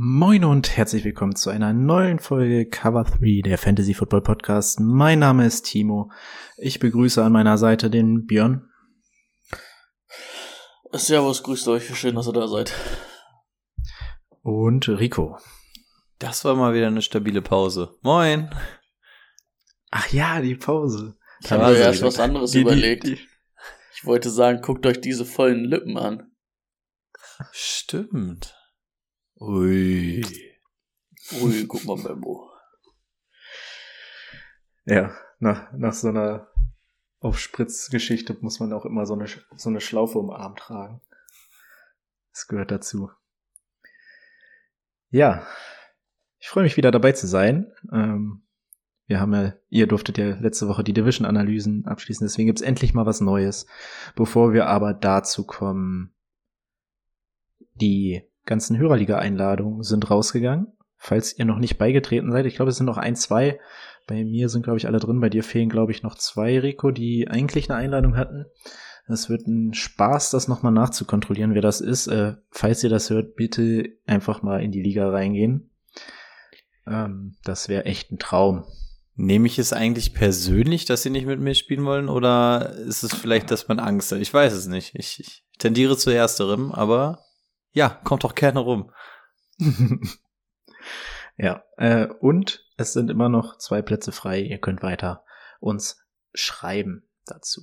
Moin und herzlich willkommen zu einer neuen Folge Cover 3 der Fantasy Football Podcast. Mein Name ist Timo. Ich begrüße an meiner Seite den Björn. Servus, grüßt euch, schön, dass ihr da seid. Und Rico. Das war mal wieder eine stabile Pause. Moin. Ach ja, die Pause. Ich habe mir erst was anderes die, überlegt. Die, die. Ich wollte sagen, guckt euch diese vollen Lippen an. Stimmt. Ui. Ui, guck mal, Membo. Ja, nach, nach so einer Aufspritzgeschichte muss man auch immer so eine, so eine Schlaufe um den Arm tragen. Das gehört dazu. Ja, ich freue mich wieder dabei zu sein. Ähm, wir haben ja, ihr durftet ja letzte Woche die Division-Analysen abschließen, deswegen gibt's endlich mal was Neues. Bevor wir aber dazu kommen, die ganzen Hörerliga-Einladungen sind rausgegangen. Falls ihr noch nicht beigetreten seid, ich glaube, es sind noch ein, zwei. Bei mir sind, glaube ich, alle drin. Bei dir fehlen, glaube ich, noch zwei, Rico, die eigentlich eine Einladung hatten. Es wird ein Spaß, das nochmal nachzukontrollieren, wer das ist. Äh, falls ihr das hört, bitte einfach mal in die Liga reingehen. Ähm, das wäre echt ein Traum. Nehme ich es eigentlich persönlich, dass sie nicht mit mir spielen wollen, oder ist es vielleicht, dass man Angst hat? Ich weiß es nicht. Ich, ich tendiere zu ersterem, aber ja, kommt doch gerne rum. ja, äh, und es sind immer noch zwei Plätze frei. Ihr könnt weiter uns schreiben dazu.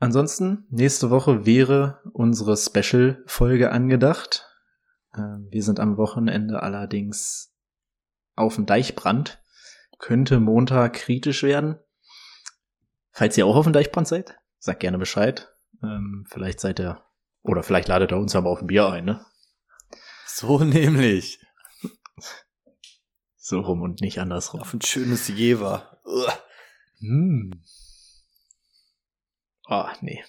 Ansonsten, nächste Woche wäre unsere Special-Folge angedacht. Äh, wir sind am Wochenende allerdings auf dem Deichbrand. Könnte Montag kritisch werden. Falls ihr auch auf dem Deichbrand seid, sagt gerne Bescheid. Ähm, vielleicht seid ihr oder vielleicht ladet er uns mal auf ein Bier ein, ne? So nämlich. So rum und nicht andersrum. Auf ein schönes Jever. Hm. Ah, nee.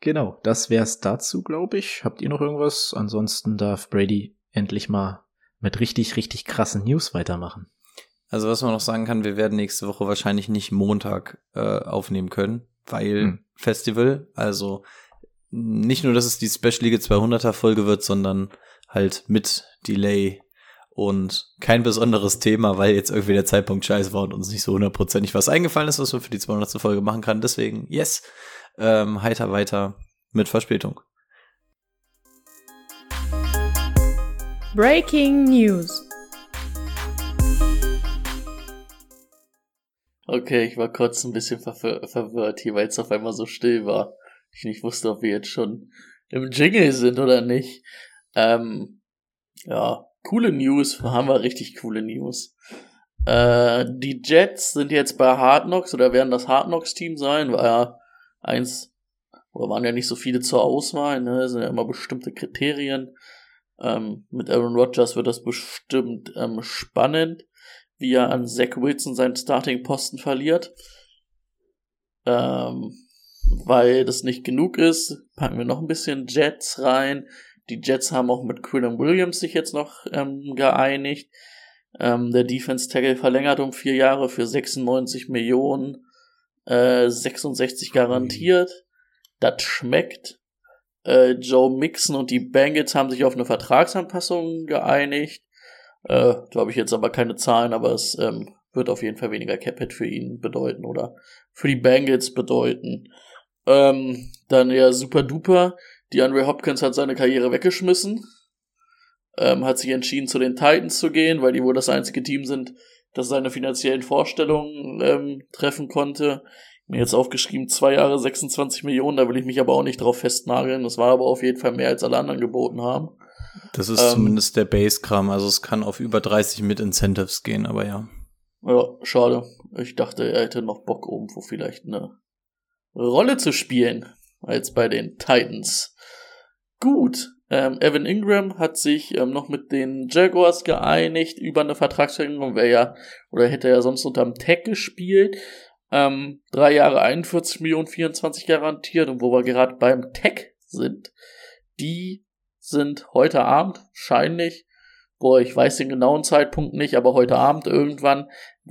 Genau, das wär's dazu, glaube ich. Habt ihr noch irgendwas? Ansonsten darf Brady endlich mal mit richtig, richtig krassen News weitermachen. Also was man noch sagen kann, wir werden nächste Woche wahrscheinlich nicht Montag äh, aufnehmen können, weil hm. Festival. Also nicht nur, dass es die Special League 200er Folge wird, sondern halt mit Delay und kein besonderes Thema, weil jetzt irgendwie der Zeitpunkt scheiße war und uns nicht so hundertprozentig was eingefallen ist, was man für die 200. Folge machen kann. Deswegen, yes, ähm, heiter weiter mit Verspätung. Breaking News. Okay, ich war kurz ein bisschen verwir verwirrt hier, weil es auf einmal so still war. Ich nicht wusste, ob wir jetzt schon im Jingle sind oder nicht. Ähm, ja, coole News, haben wir richtig coole News. Äh, die Jets sind jetzt bei Hard Knocks oder werden das Hard Knocks Team sein, war ja eins, oder waren ja nicht so viele zur Auswahl, ne, sind ja immer bestimmte Kriterien. Ähm, mit Aaron Rodgers wird das bestimmt ähm, spannend wie er an Zach Wilson seinen Starting-Posten verliert. Ähm, weil das nicht genug ist, packen wir noch ein bisschen Jets rein. Die Jets haben auch mit Quillen Williams sich jetzt noch ähm, geeinigt. Ähm, der Defense Tackle verlängert um vier Jahre für 96 Millionen, äh, 66 garantiert. Das schmeckt. Äh, Joe Mixon und die Bengals haben sich auf eine Vertragsanpassung geeinigt. Äh, da habe ich jetzt aber keine Zahlen, aber es ähm, wird auf jeden Fall weniger Capit für ihn bedeuten oder für die Bengals bedeuten. Ähm, dann ja super duper. Die Andre Hopkins hat seine Karriere weggeschmissen. Ähm, hat sich entschieden, zu den Titans zu gehen, weil die wohl das einzige Team sind, das seine finanziellen Vorstellungen ähm, treffen konnte. Mir jetzt aufgeschrieben, zwei Jahre 26 Millionen, da will ich mich aber auch nicht drauf festnageln. Das war aber auf jeden Fall mehr, als alle anderen geboten haben. Das ist ähm, zumindest der Base-Kram, also es kann auf über 30 mit Incentives gehen, aber ja. Ja, schade. Ich dachte, er hätte noch Bock, irgendwo vielleicht eine Rolle zu spielen, als bei den Titans. Gut, Ähm, Evan Ingram hat sich ähm, noch mit den Jaguars geeinigt über eine Vertragsverlängerung, wäre ja, oder hätte ja sonst unterm Tag gespielt. Ähm, drei Jahre 41 Millionen 24 garantiert und wo wir gerade beim Tag sind, die sind heute Abend wahrscheinlich, boah, ich weiß den genauen Zeitpunkt nicht, aber heute Abend irgendwann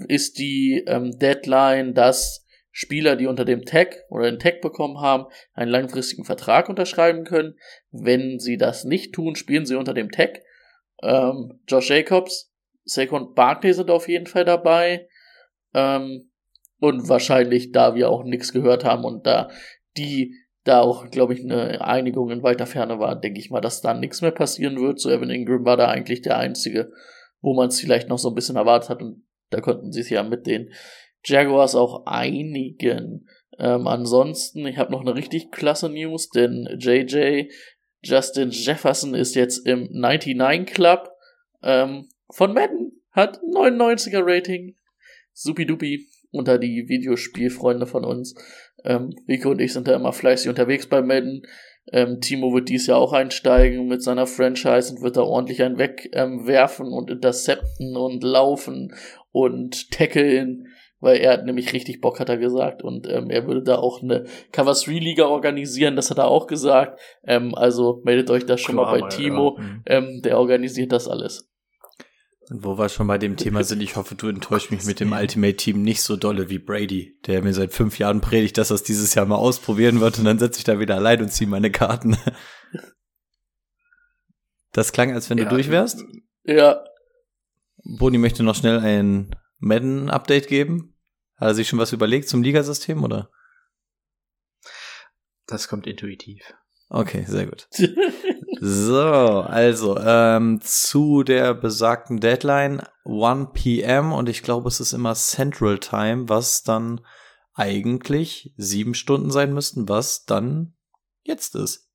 ist die ähm, Deadline, dass Spieler, die unter dem Tag oder den Tag bekommen haben, einen langfristigen Vertrag unterschreiben können. Wenn sie das nicht tun, spielen sie unter dem Tag. Ähm, Josh Jacobs, Saquon Barkley sind auf jeden Fall dabei. Ähm, und wahrscheinlich, da wir auch nichts gehört haben und da die da auch, glaube ich, eine Einigung in weiter Ferne war, denke ich mal, dass da nichts mehr passieren wird. So Evan Ingram war da eigentlich der Einzige, wo man es vielleicht noch so ein bisschen erwartet hat und da konnten sie es ja mit den Jaguars auch einigen. Ähm, ansonsten, ich habe noch eine richtig klasse News, denn JJ Justin Jefferson ist jetzt im 99 Club ähm, von Madden, hat 99er Rating. Supidupi unter die Videospielfreunde von uns. Ähm, Rico und ich sind da immer fleißig unterwegs bei Madden. Ähm, Timo wird dies Jahr auch einsteigen mit seiner Franchise und wird da ordentlich einen wegwerfen ähm, und intercepten und laufen und tackeln weil er hat nämlich richtig Bock, hat er gesagt. Und ähm, er würde da auch eine Cover 3 Liga organisieren, das hat er auch gesagt. Ähm, also meldet euch da schon Klar, mal bei Timo, ja. Mhm. ähm, der organisiert das alles. Und wo wir schon bei dem Thema sind, ich hoffe, du enttäuscht mich mit dem Ultimate Team nicht so dolle wie Brady, der mir seit fünf Jahren predigt, dass er es dieses Jahr mal ausprobieren wird und dann setze ich da wieder allein und ziehe meine Karten. Das klang, als wenn ja, du durch wärst. Ja. Boni möchte noch schnell ein Madden-Update geben. Hat er sich schon was überlegt zum Ligasystem, oder? Das kommt intuitiv. Okay, sehr gut. so, also ähm, zu der besagten Deadline 1 p.m. und ich glaube, es ist immer Central Time, was dann eigentlich sieben Stunden sein müssten, was dann jetzt ist.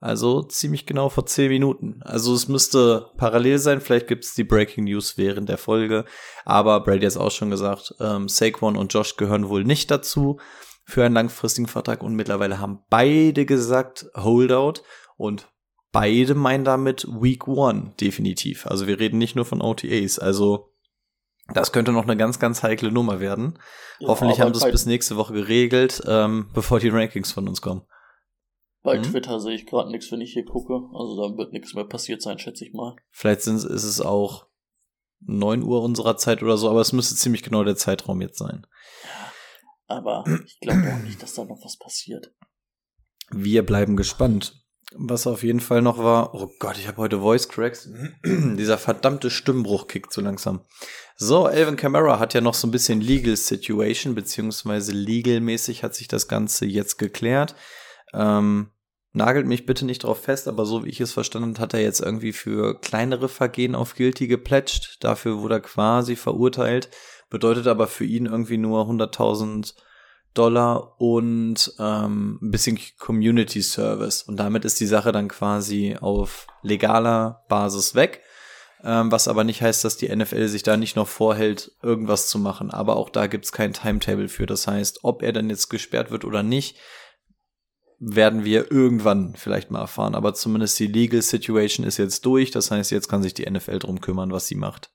Also ziemlich genau vor zehn Minuten. Also es müsste parallel sein. Vielleicht gibt es die Breaking News während der Folge. Aber Brady hat es auch schon gesagt, ähm, Saquon und Josh gehören wohl nicht dazu für einen langfristigen Vertrag. Und mittlerweile haben beide gesagt Holdout. Und beide meinen damit Week One definitiv. Also wir reden nicht nur von OTAs. Also das könnte noch eine ganz, ganz heikle Nummer werden. Ja, Hoffentlich haben sie es bis nächste Woche geregelt, ähm, bevor die Rankings von uns kommen. Bei mhm. Twitter sehe ich gerade nichts, wenn ich hier gucke. Also da wird nichts mehr passiert sein, schätze ich mal. Vielleicht sind, ist es auch 9 Uhr unserer Zeit oder so, aber es müsste ziemlich genau der Zeitraum jetzt sein. Aber ich glaube auch nicht, dass da noch was passiert. Wir bleiben gespannt. Was auf jeden Fall noch war, oh Gott, ich habe heute Voice Cracks. Dieser verdammte Stimmbruch kickt so langsam. So, Elvin Kamara hat ja noch so ein bisschen Legal Situation, beziehungsweise legalmäßig hat sich das Ganze jetzt geklärt. Ähm, nagelt mich bitte nicht drauf fest, aber so wie ich es verstanden hat er jetzt irgendwie für kleinere Vergehen auf Guilty geplätscht. Dafür wurde er quasi verurteilt. Bedeutet aber für ihn irgendwie nur 100.000 Dollar und ähm, ein bisschen Community Service. Und damit ist die Sache dann quasi auf legaler Basis weg. Ähm, was aber nicht heißt, dass die NFL sich da nicht noch vorhält, irgendwas zu machen. Aber auch da gibt's kein Timetable für. Das heißt, ob er dann jetzt gesperrt wird oder nicht, werden wir irgendwann vielleicht mal erfahren. Aber zumindest die Legal Situation ist jetzt durch. Das heißt, jetzt kann sich die NFL drum kümmern, was sie macht.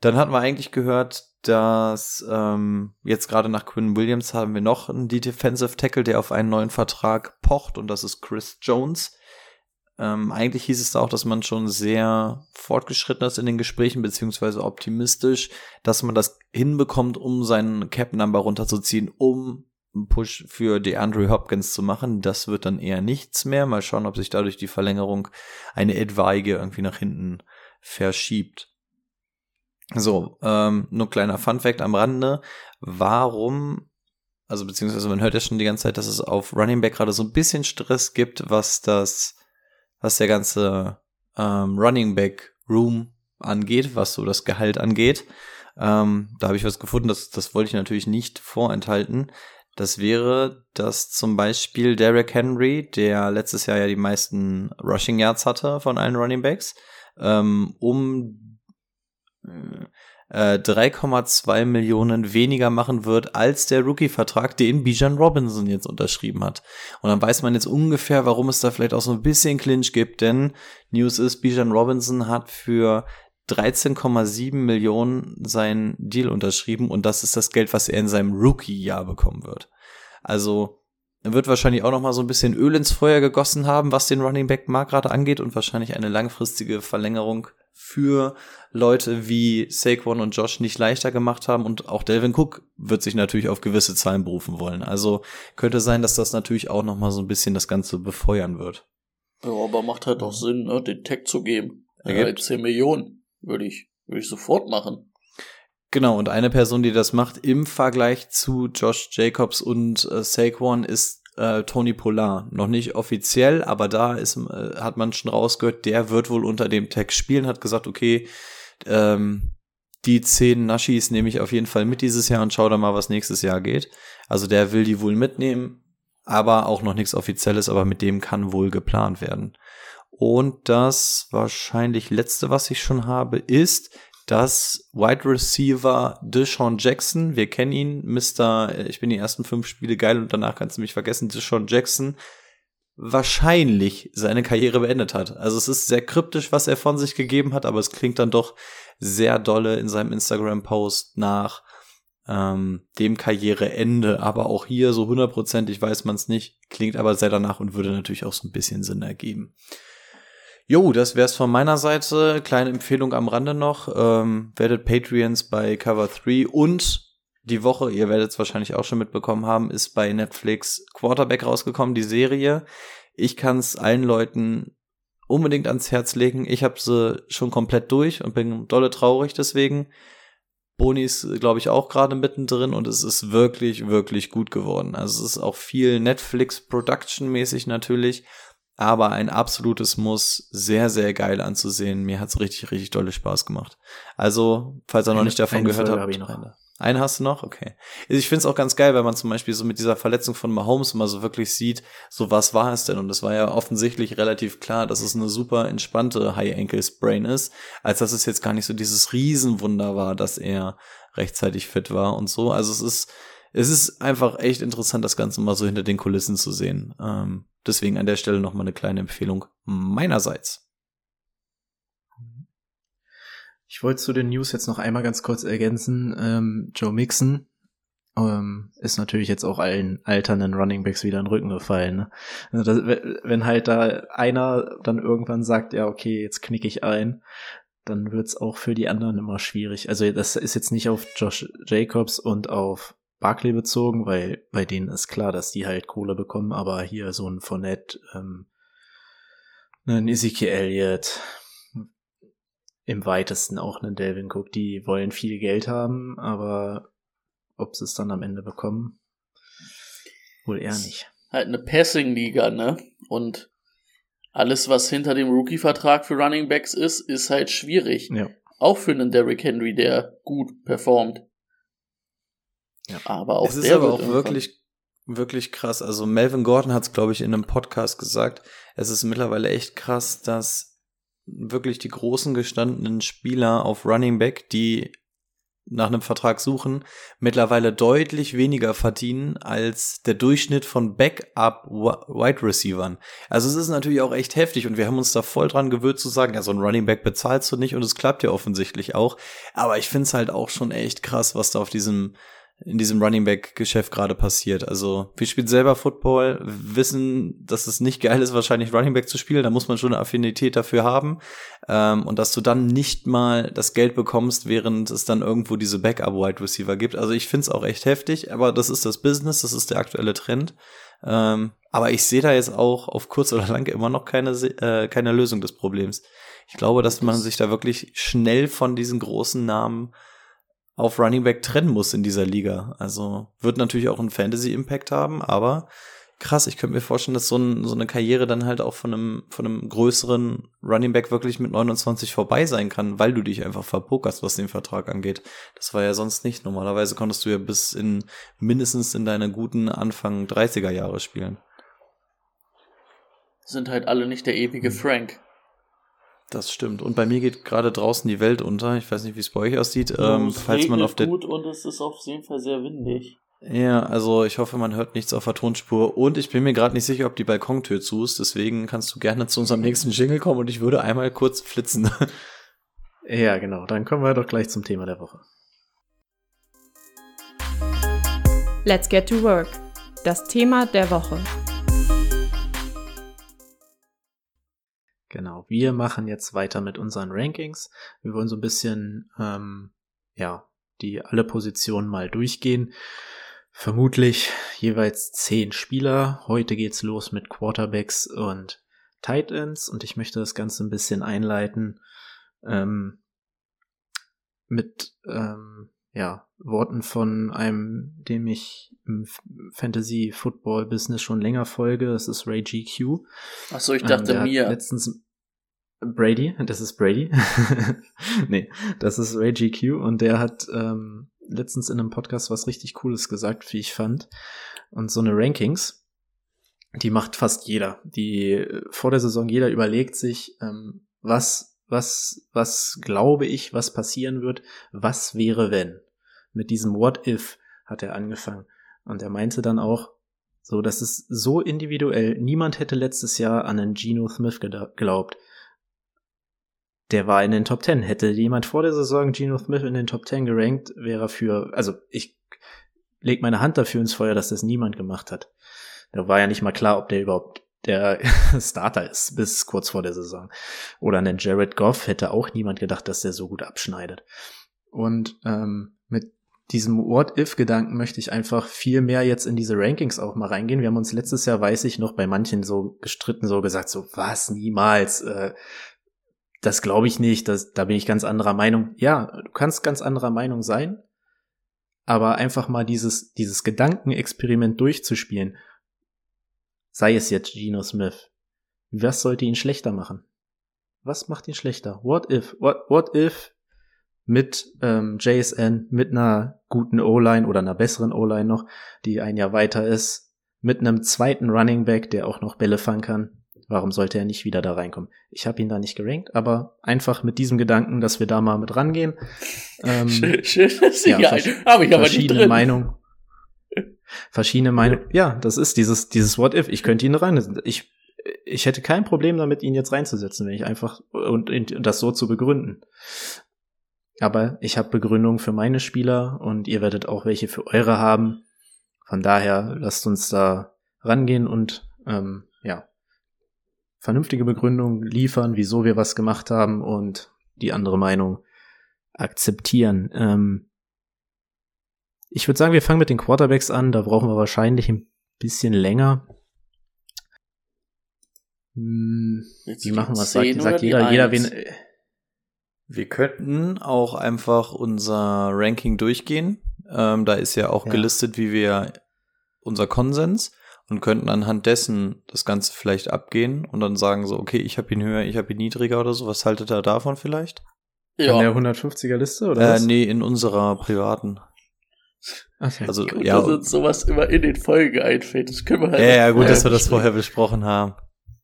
Dann hatten wir eigentlich gehört, dass ähm, jetzt gerade nach Quinn Williams haben wir noch einen Defensive Tackle, der auf einen neuen Vertrag pocht und das ist Chris Jones. Ähm, eigentlich hieß es da auch, dass man schon sehr fortgeschritten ist in den Gesprächen, beziehungsweise optimistisch, dass man das hinbekommt, um seinen Cap-Number runterzuziehen, um einen Push für DeAndre Hopkins zu machen. Das wird dann eher nichts mehr. Mal schauen, ob sich dadurch die Verlängerung eine etwaige irgendwie nach hinten verschiebt. So, ähm, nur kleiner Funfact am Rande. Warum, also beziehungsweise man hört ja schon die ganze Zeit, dass es auf Running Back gerade so ein bisschen Stress gibt, was das, was der ganze ähm, Running Back Room angeht, was so das Gehalt angeht. Ähm, da habe ich was gefunden, das, das wollte ich natürlich nicht vorenthalten. Das wäre, dass zum Beispiel Derek Henry, der letztes Jahr ja die meisten Rushing Yards hatte von allen Running Backs, ähm, um äh, äh, 3,2 Millionen weniger machen wird als der Rookie-Vertrag, den Bijan Robinson jetzt unterschrieben hat. Und dann weiß man jetzt ungefähr, warum es da vielleicht auch so ein bisschen Clinch gibt, denn News ist, Bijan Robinson hat für 13,7 Millionen seinen Deal unterschrieben und das ist das Geld, was er in seinem Rookie-Jahr bekommen wird. Also wird wahrscheinlich auch noch mal so ein bisschen Öl ins Feuer gegossen haben, was den Running Back Markt gerade angeht und wahrscheinlich eine langfristige Verlängerung für Leute wie Saquon und Josh nicht leichter gemacht haben und auch Delvin Cook wird sich natürlich auf gewisse Zahlen berufen wollen. Also könnte sein, dass das natürlich auch noch mal so ein bisschen das Ganze befeuern wird. Ja, aber macht halt auch Sinn, ne, den Tag zu geben. Ergibt. Ja, 10 Millionen würde ich, würde ich sofort machen. Genau, und eine Person, die das macht im Vergleich zu Josh Jacobs und äh, Saquon ist äh, Tony Polar. Noch nicht offiziell, aber da ist, äh, hat man schon rausgehört, der wird wohl unter dem Tag spielen, hat gesagt, okay, ähm, die zehn Naschis nehme ich auf jeden Fall mit dieses Jahr und schau da mal, was nächstes Jahr geht. Also der will die wohl mitnehmen, aber auch noch nichts Offizielles, aber mit dem kann wohl geplant werden. Und das wahrscheinlich letzte, was ich schon habe, ist, dass Wide Receiver Deshaun Jackson, wir kennen ihn, Mr. Ich bin die ersten fünf Spiele geil und danach kannst du mich vergessen, Deshaun Jackson wahrscheinlich seine Karriere beendet hat. Also es ist sehr kryptisch, was er von sich gegeben hat, aber es klingt dann doch sehr dolle in seinem Instagram-Post nach ähm, dem Karriereende. Aber auch hier so hundertprozentig weiß man es nicht, klingt aber sehr danach und würde natürlich auch so ein bisschen Sinn ergeben. Jo, das wär's von meiner Seite. Kleine Empfehlung am Rande noch. Ähm, werdet Patreons bei Cover 3 und die Woche, ihr werdet es wahrscheinlich auch schon mitbekommen haben, ist bei Netflix Quarterback rausgekommen, die Serie. Ich kann es allen Leuten unbedingt ans Herz legen. Ich habe sie schon komplett durch und bin dolle traurig deswegen. Boni ist, glaube ich, auch gerade mittendrin und es ist wirklich, wirklich gut geworden. Also es ist auch viel Netflix-Production-mäßig natürlich, aber ein absolutes Muss, sehr, sehr geil anzusehen. Mir hat's richtig, richtig dolle Spaß gemacht. Also, falls ihr noch Eine- nicht davon gehört Folge habt, noch. rein. Einen hast du noch? Okay. Ich finde es auch ganz geil, wenn man zum Beispiel so mit dieser Verletzung von Mahomes mal so wirklich sieht, so was war es denn? Und es war ja offensichtlich relativ klar, dass es eine super entspannte High-Ankle-Sprain ist, als dass es jetzt gar nicht so dieses Riesenwunder war, dass er rechtzeitig fit war und so. Also es ist, es ist einfach echt interessant, das Ganze mal so hinter den Kulissen zu sehen. Ähm, deswegen an der Stelle noch mal eine kleine Empfehlung meinerseits. Ich wollte zu den News jetzt noch einmal ganz kurz ergänzen. Ähm, Joe Mixon ähm, ist natürlich jetzt auch allen alternden Running Backs wieder in den Rücken gefallen. Ne? Also das, wenn halt da einer dann irgendwann sagt, ja, okay, jetzt knicke ich ein, dann wird's auch für die anderen immer schwierig. Also das ist jetzt nicht auf Josh Jacobs und auf Barkley bezogen, weil bei denen ist klar, dass die halt Kohle bekommen, aber hier so ein Fournette, ähm, ein Ezekiel Elliott, im weitesten auch einen Delvin Cook, die wollen viel Geld haben, aber ob sie es dann am Ende bekommen, wohl eher nicht. Halt eine Passing-Liga, ne? Und alles, was hinter dem Rookie-Vertrag für Running Backs ist, ist halt schwierig. Ja. Auch für einen Derrick Henry, der gut performt. Ja. Aber auch es ist aber auch wirklich, wirklich krass. Also Melvin Gordon hat es, glaube ich, in einem Podcast gesagt. Es ist mittlerweile echt krass, dass wirklich die großen gestandenen Spieler auf Running Back, die nach einem Vertrag suchen, mittlerweile deutlich weniger verdienen als der Durchschnitt von Backup Wide Receivern. Also es ist natürlich auch echt heftig und wir haben uns da voll dran gewöhnt zu sagen, ja, so ein Running Back bezahlst du nicht und es klappt ja offensichtlich auch. Aber ich finde es halt auch schon echt krass, was da auf diesem in diesem Running Back Geschäft gerade passiert. Also wir spielen selber Football, wissen, dass es nicht geil ist, wahrscheinlich Running Back zu spielen. Da muss man schon eine Affinität dafür haben. Ähm, und dass du dann nicht mal das Geld bekommst, während es dann irgendwo diese Backup Wide Receiver gibt. Also ich finde es auch echt heftig, aber das ist das Business, das ist der aktuelle Trend. Ähm, aber ich sehe da jetzt auch auf kurz oder lang immer noch keine, äh, keine Lösung des Problems. Ich glaube, dass man sich da wirklich schnell von diesen großen Namen auf Running Back trennen muss in dieser Liga. Also wird natürlich auch einen Fantasy-Impact haben, aber krass, ich könnte mir vorstellen, dass so, ein, so eine Karriere dann halt auch von einem, von einem größeren Running Back wirklich mit 29 vorbei sein kann, weil du dich einfach verpokerst, was den Vertrag angeht. Das war ja sonst nicht. Normalerweise konntest du ja bis in mindestens in deine guten Anfang 30er Jahre spielen. sind halt alle nicht der ewige Hm. Frank. Das stimmt. Und bei mir geht gerade draußen die Welt unter. Ich weiß nicht, wie es bei euch aussieht. Ja, ähm, es falls man auf der gut und es ist auf jeden Fall sehr windig. Ja, also ich hoffe, man hört nichts auf der Tonspur. Und ich bin mir gerade nicht sicher, ob die Balkontür zu ist. Deswegen kannst du gerne zu unserem nächsten Jingle kommen und ich würde einmal kurz flitzen. Ja, genau. Dann kommen wir doch gleich zum Thema der Woche. Let's get to work. Das Thema der Woche. Genau. Wir machen jetzt weiter mit unseren Rankings. Wir wollen so ein bisschen, ähm, ja, die alle Positionen mal durchgehen. Vermutlich jeweils zehn Spieler. Heute geht's los mit Quarterbacks und Tight Ends und ich möchte das Ganze ein bisschen einleiten ähm, mit ähm, ja, Worten von einem, dem ich im Fantasy Football Business schon länger folge. Das ist Ray GQ. Achso, ich dachte Ähm, mir. Letztens Brady, das ist Brady. nee, das ist Ray GQ und der hat ähm, letztens in einem Podcast was richtig Cooles gesagt, wie ich fand. Und so eine Rankings, die macht fast jeder. Die äh, vor der Saison jeder überlegt sich, ähm, was, was, was glaube ich, was passieren wird, was wäre wenn. Mit diesem What if hat er angefangen. Und er meinte dann auch, so, das ist so individuell. Niemand hätte letztes Jahr an einen Geno Smith geglaubt. Der war in den Top 10. Hätte jemand vor der Saison Geno Smith in den Top 10 gerankt, wäre er für, also ich leg meine Hand dafür ins Feuer, dass das niemand gemacht hat. Da war ja nicht mal klar, ob der überhaupt der Starter ist, bis kurz vor der Saison. Oder einen Jared Goff hätte auch niemand gedacht, dass der so gut abschneidet. Und ähm, mit diesem What-If-Gedanken möchte ich einfach viel mehr jetzt in diese Rankings auch mal reingehen. Wir haben uns letztes Jahr, weiß ich noch, bei manchen so gestritten, so gesagt, so was, niemals, äh, das glaube ich nicht, das, da bin ich ganz anderer Meinung. Ja, du kannst ganz anderer Meinung sein, aber einfach mal dieses, dieses Gedankenexperiment durchzuspielen, sei es jetzt Geno Smith, was sollte ihn schlechter machen? Was macht ihn schlechter? What if? What, what if mit ähm, JSN, mit einer guten O-Line oder einer besseren O-Line noch, die ein Jahr weiter ist, mit einem zweiten Running Back, der auch noch Bälle fangen kann. Warum sollte er nicht wieder da reinkommen? Ich habe ihn da nicht gerankt, aber einfach mit diesem Gedanken, dass wir da mal mit rangehen. Ähm, Schön, schön, dass ja, ja, vers habe ich aber nicht verschiedene. Meinungen. Verschiedene Meinungen. Ja, das ist dieses, dieses What if. Ich könnte ihn rein. Ich, ich hätte kein Problem damit, ihn jetzt reinzusetzen, wenn ich einfach und, und das so zu begründen. Aber ich habe Begründung für meine Spieler und ihr werdet auch welche für eure haben. Von daher lasst uns da rangehen und ähm, ja vernünftige Begründung liefern, wieso wir was gemacht haben und die andere Meinung akzeptieren. Ähm, ich würde sagen, wir fangen mit den Quarterbacks an. Da brauchen wir wahrscheinlich ein bisschen länger. Hm, wie machen wir es? 10 Sagt, sagt jeder, jeder 1? wen. Wir könnten auch einfach unser Ranking durchgehen. Ähm, da ist ja auch Ja. gelistet, wie wir unser Konsens und könnten anhand dessen das Ganze vielleicht abgehen und dann sagen so, okay, ich habe ihn höher, ich habe ihn niedriger oder so. Was haltet ihr davon vielleicht? Ja, der 150er Liste oder Äh, was? nee, in unserer privaten. Okay. Also gut, ja, dass uns sowas immer in den Folgen einfällt. Das können wir halt ja, ja, gut, dass wir das vorher besprochen haben.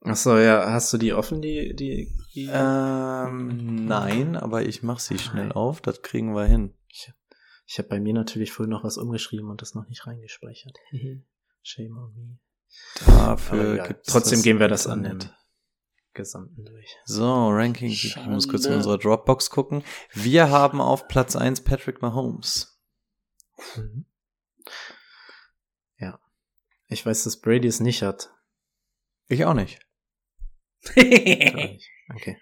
Ach so, ja, hast du die offen, die, die, die Ähm, nein, aber ich mach sie schnell auf, das kriegen wir hin. Ich habe bei mir natürlich vorhin noch was umgeschrieben und das noch nicht reingespeichert. Shame on me. Dafür egal. gibt's Trotzdem gehen wir das an Internet. Gesamten durch. So, Ranking. Ich muss kurz in unserer Dropbox gucken. Wir haben auf Platz 1 Patrick Mahomes. Mhm. Ja. Ich weiß, dass Brady es nicht hat. Ich auch nicht. Okay.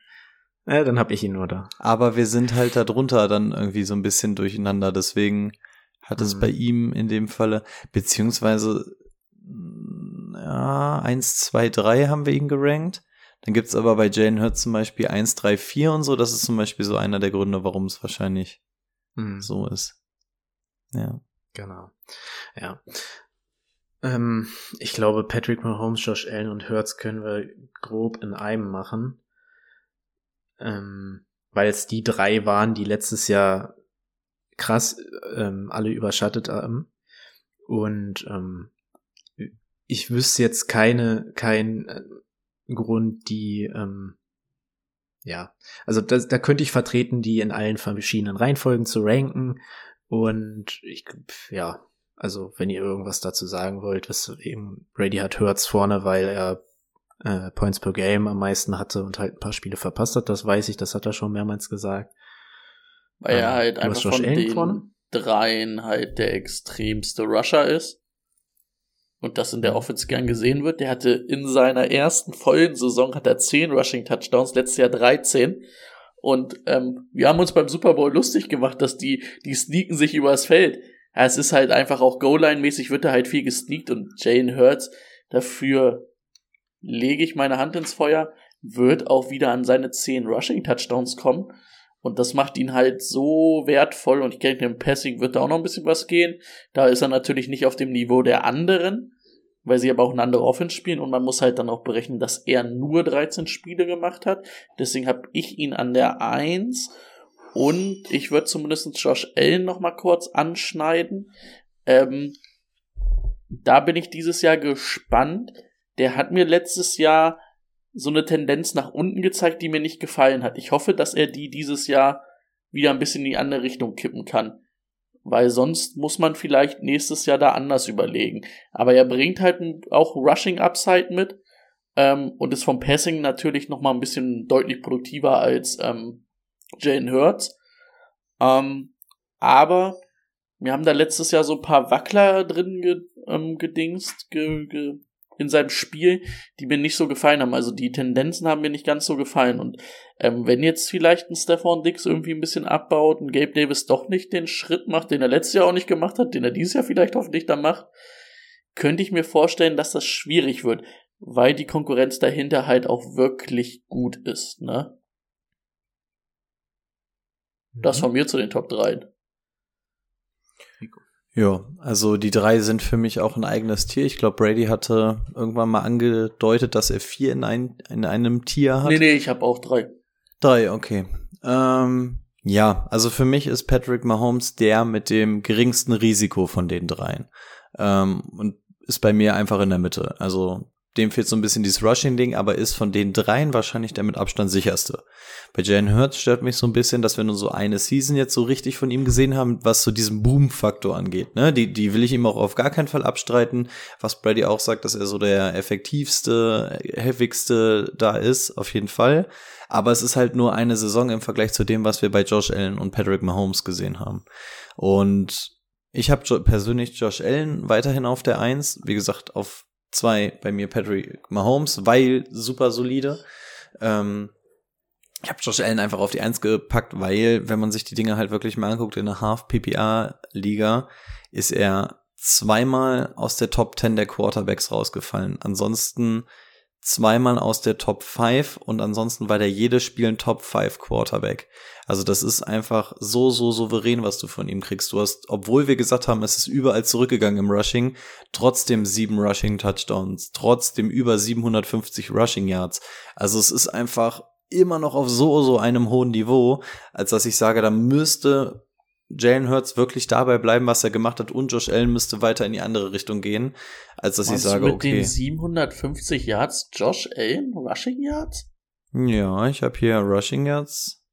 Äh, dann hab ich ihn nur da. Aber wir sind halt da drunter dann irgendwie so ein bisschen durcheinander. Deswegen hat es Mhm. bei ihm in dem Falle, beziehungsweise, mm, ja, 1, 2, 3 haben wir ihn gerankt. Dann gibt's aber bei Jane Hurts zum Beispiel 1, 3, 4 und so. Das ist zum Beispiel so einer der Gründe, warum es wahrscheinlich Mhm. so ist. Ja. Genau. Ja. Ähm, ich glaube, Patrick Mahomes, Josh Allen und Hurts können wir grob in einem machen. Ähm, weil es die drei waren, die letztes Jahr krass ähm, alle überschattet haben. Und ähm, ich wüsste jetzt keine, keinen äh, Grund, die ähm, ja, also das, da könnte ich vertreten, die in allen verschiedenen Reihenfolgen zu ranken. Und ich, ja, also wenn ihr irgendwas dazu sagen wollt, was eben Brady hat Hurts vorne, weil er äh, Points per Game am meisten hatte und halt ein paar Spiele verpasst hat, das weiß ich, das hat er schon mehrmals gesagt. Weil er ähm, halt einfach von den vorne? dreien halt der extremste Rusher ist und das in der Offense gern gesehen wird. Der hatte in seiner ersten vollen Saison hat er 10 Rushing Touchdowns, letztes Jahr 13. Und ähm, wir haben uns beim Super Bowl lustig gemacht, dass die, die sneaken sich übers Feld. Ja, es ist halt einfach auch Goal-Line-mäßig wird da halt viel gesneakt und Jane Hurts dafür lege ich meine Hand ins Feuer, wird auch wieder an seine 10 Rushing Touchdowns kommen. Und das macht ihn halt so wertvoll. Und ich denke, im Passing wird da auch noch ein bisschen was gehen. Da ist er natürlich nicht auf dem Niveau der anderen, weil sie aber auch eine andere Offense spielen. Und man muss halt dann auch berechnen, dass er nur 13 Spiele gemacht hat. Deswegen habe ich ihn an der 1. Und ich würde zumindest Josh Allen noch mal kurz anschneiden. Ähm, da bin ich dieses Jahr gespannt. Der hat mir letztes Jahr so eine Tendenz nach unten gezeigt, die mir nicht gefallen hat. Ich hoffe, dass er die dieses Jahr wieder ein bisschen in die andere Richtung kippen kann. Weil sonst muss man vielleicht nächstes Jahr da anders überlegen. Aber er bringt halt auch Rushing Upside mit ähm, und ist vom Passing natürlich noch mal ein bisschen deutlich produktiver als ähm, Jalen Hurts. Ähm, aber wir haben da letztes Jahr so ein paar Wackler drin ge, ähm, gedingst, ge, ge, in seinem Spiel, die mir nicht so gefallen haben. Also die Tendenzen haben mir nicht ganz so gefallen. Und ähm, wenn jetzt vielleicht ein Stefan Dix irgendwie ein bisschen abbaut und Gabe Davis doch nicht den Schritt macht, den er letztes Jahr auch nicht gemacht hat, den er dieses Jahr vielleicht hoffentlich dann macht, könnte ich mir vorstellen, dass das schwierig wird, weil die Konkurrenz dahinter halt auch wirklich gut ist, ne? Das mhm. von mir zu den Top 3. Ja, also die drei sind für mich auch ein eigenes Tier. Ich glaube, Brady hatte irgendwann mal angedeutet, dass er vier in, ein, in einem Tier hat. Nee, nee, ich habe auch drei. Drei, okay. Ähm, ja, also für mich ist Patrick Mahomes der mit dem geringsten Risiko von den dreien. Ähm, und ist bei mir einfach in der Mitte. Also dem fehlt so ein bisschen dieses Rushing-Ding, aber ist von den dreien wahrscheinlich der mit Abstand sicherste. Bei Jalen Hurts stört mich so ein bisschen, dass wir nur so eine Season jetzt so richtig von ihm gesehen haben, was so diesen Boom-Faktor angeht. Ne? Die, die will ich ihm auch auf gar keinen Fall abstreiten. Was Brady auch sagt, dass er so der effektivste, heftigste da ist, auf jeden Fall. Aber es ist halt nur eine Saison im Vergleich zu dem, was wir bei Josh Allen und Patrick Mahomes gesehen haben. Und ich habe persönlich Josh Allen weiterhin auf der Eins, wie gesagt, auf zwei bei mir Patrick Mahomes, weil super solide. Ähm, ich habe Josh Allen einfach auf die Eins gepackt, weil, wenn man sich die Dinge halt wirklich mal anguckt, in der Half-PPA-Liga ist er zweimal aus der Top 10 der Quarterbacks rausgefallen. Ansonsten zweimal aus der Top 5 und ansonsten war der jedes Spiel ein Top 5 Quarterback. Also das ist einfach so, so souverän, was du von ihm kriegst. Du hast, obwohl wir gesagt haben, es ist überall zurückgegangen im Rushing, trotzdem sieben Rushing Touchdowns, trotzdem über 750 Rushing Yards. Also es ist einfach immer noch auf so, so einem hohen Niveau, als dass ich sage, da müsste Jalen Hurts wirklich dabei bleiben, was er gemacht hat, und Josh Allen müsste weiter in die andere Richtung gehen, als dass Meinst ich sage, mit okay. Den 750 Yards Josh Allen Rushing Yards? Ja, ich habe hier Rushing Yards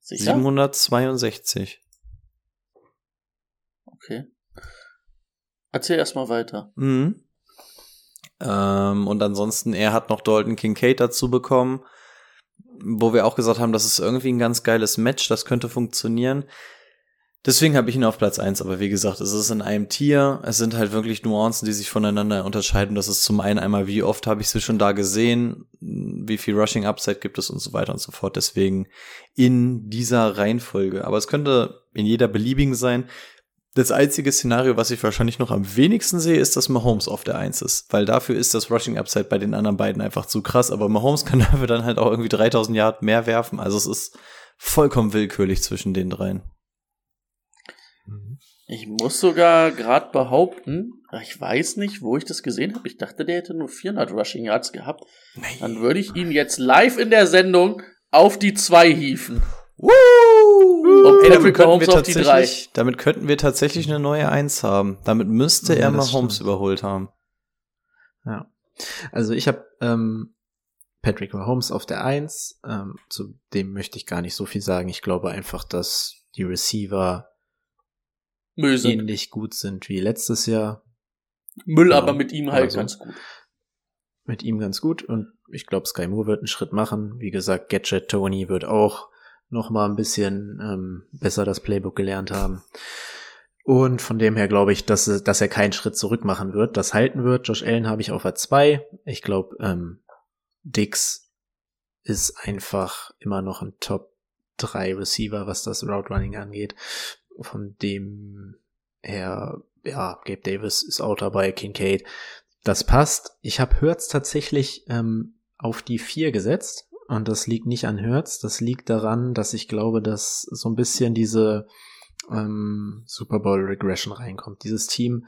Sicher? 762. Okay. Erzähl erstmal weiter. Mhm. Ähm, und ansonsten, er hat noch Dalton Kincaid dazu bekommen, wo wir auch gesagt haben, das ist irgendwie ein ganz geiles Match, das könnte funktionieren. Deswegen habe ich ihn auf Platz eins. aber wie gesagt, es ist in einem Tier. Es sind halt wirklich Nuancen, die sich voneinander unterscheiden. Das ist zum einen einmal, wie oft habe ich sie schon da gesehen, wie viel Rushing Upside gibt es und so weiter und so fort. Deswegen in dieser Reihenfolge. Aber es könnte in jeder beliebigen sein. Das einzige Szenario, was ich wahrscheinlich noch am wenigsten sehe, ist, dass Mahomes auf der Eins ist. Weil dafür ist das Rushing Upside bei den anderen beiden einfach zu krass. Aber Mahomes kann dafür dann halt auch irgendwie 3000 Yard mehr werfen. Also es ist vollkommen willkürlich zwischen den dreien. Ich muss sogar gerade behaupten, ich weiß nicht, wo ich das gesehen habe. Ich dachte, der hätte nur 400 Rushing Yards gehabt. Nein. Dann würde ich ihn jetzt live in der Sendung auf die 2 hieven. Woo! Ey, damit, könnten wir tatsächlich, damit könnten wir tatsächlich eine neue 1 haben. Damit müsste ja, er Mahomes überholt haben. Ja. Also ich habe ähm, Patrick Mahomes auf der Eins. Ähm, zu dem möchte ich gar nicht so viel sagen. Ich glaube einfach, dass die Receiver Müll sind. ähnlich gut sind wie letztes Jahr. Müll Ja, aber mit ihm halt also. ganz gut. Mit ihm ganz gut und ich glaube, Sky Moore wird einen Schritt machen. Wie gesagt, Gadget Tony wird auch noch mal ein bisschen ähm, besser das Playbook gelernt haben. Und von dem her glaube ich, dass, er- dass er keinen Schritt zurück machen wird, das halten wird. Josh Allen habe ich auf der 2. Ich glaube, ähm, Dix ist einfach immer noch ein Top 3 Receiver, was das Route Running angeht. Von dem her, ja, Gabe Davis ist auch dabei, Kincaid. Das passt. Ich habe Hertz tatsächlich ähm, auf die 4 gesetzt. Und das liegt nicht an Hertz, das liegt daran, dass ich glaube, dass so ein bisschen diese ähm, Super Bowl Regression reinkommt. Dieses Team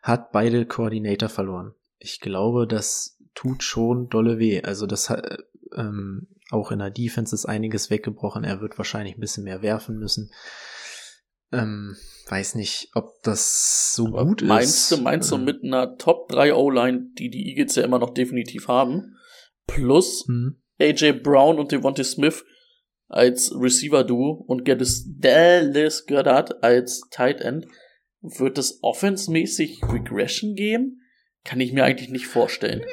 hat beide Koordinator verloren. Ich glaube, das tut schon dolle weh. Also das hat ähm, auch in der Defense ist einiges weggebrochen. Er wird wahrscheinlich ein bisschen mehr werfen müssen. Ähm, weiß nicht, ob das so Aber gut meinst ist. du, meinst du Ähm, mit einer Top 3 O-Line, die die Eagles ja immer noch definitiv haben, plus hm. AJ Brown und Devontae Smith als Receiver-Duo und Geddes Dallas Goddard als Tight End, wird es offense-mäßig Regression geben? Kann ich mir eigentlich nicht vorstellen.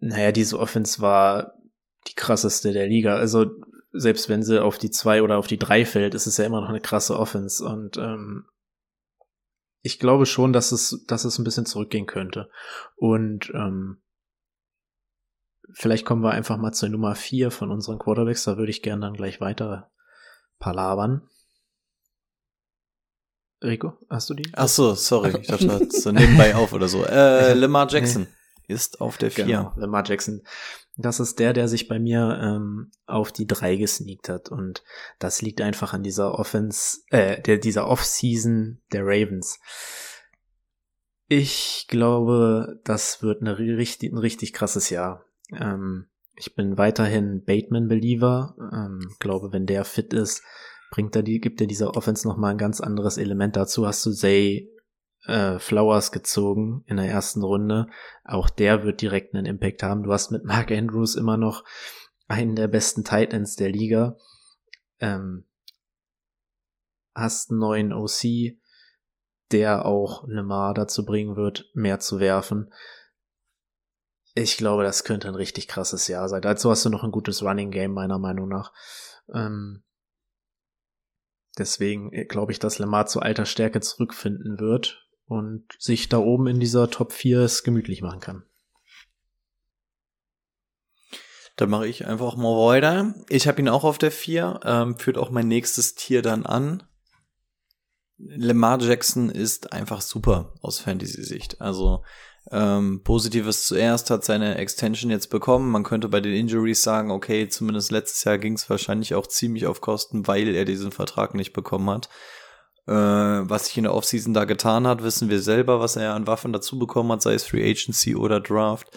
Naja, diese Offense war die krasseste der Liga. Also selbst wenn sie auf die zwei oder auf die drei fällt, ist es ja immer noch eine krasse Offense. Und ähm, ich glaube schon, dass es, dass es ein bisschen zurückgehen könnte. Und ähm, vielleicht kommen wir einfach mal zur Nummer vier von unseren Quarterbacks. Da würde ich gerne dann gleich weiter palabern. Rico, hast du die? Ach so, sorry, ich dachte, so nebenbei auf oder so. Äh, Lamar Jackson ist auf der 4. Genau, Lamar Jackson. Das ist der, der sich bei mir ähm, auf die drei gesneakt hat. Und das liegt einfach an dieser Offense, äh, der, dieser Off-Season der Ravens. Ich glaube, das wird eine richtig, ein richtig krasses Jahr. Ähm, ich bin weiterhin Bateman-Believer. Ähm, glaube, wenn der fit ist, bringt er die, gibt er dieser Offense nochmal ein ganz anderes Element dazu. Hast du Zay äh, Flowers gezogen in der ersten Runde. Auch der wird direkt einen Impact haben. Du hast mit Mark Andrews immer noch einen der besten Titans der Liga. Ähm, hast einen neuen OC, der auch Lemar dazu bringen wird, mehr zu werfen. Ich glaube, das könnte ein richtig krasses Jahr sein. Dazu hast du noch ein gutes Running Game, meiner Meinung nach. Ähm, deswegen äh, glaube ich, dass Lemar zu alter Stärke zurückfinden wird und sich da oben in dieser Top 4 es gemütlich machen kann. Dann mache ich einfach mal weiter. Ich habe ihn auch auf der 4, ähm, führt auch mein nächstes Tier dann an. Lamar Jackson ist einfach super aus Fantasy-Sicht. Also ähm, Positives zuerst hat seine Extension jetzt bekommen. Man könnte bei den Injuries sagen, okay, zumindest letztes Jahr ging es wahrscheinlich auch ziemlich auf Kosten, weil er diesen Vertrag nicht bekommen hat. Äh, was sich in der Offseason da getan hat, wissen wir selber, was er an Waffen dazu bekommen hat, sei es Free Agency oder Draft.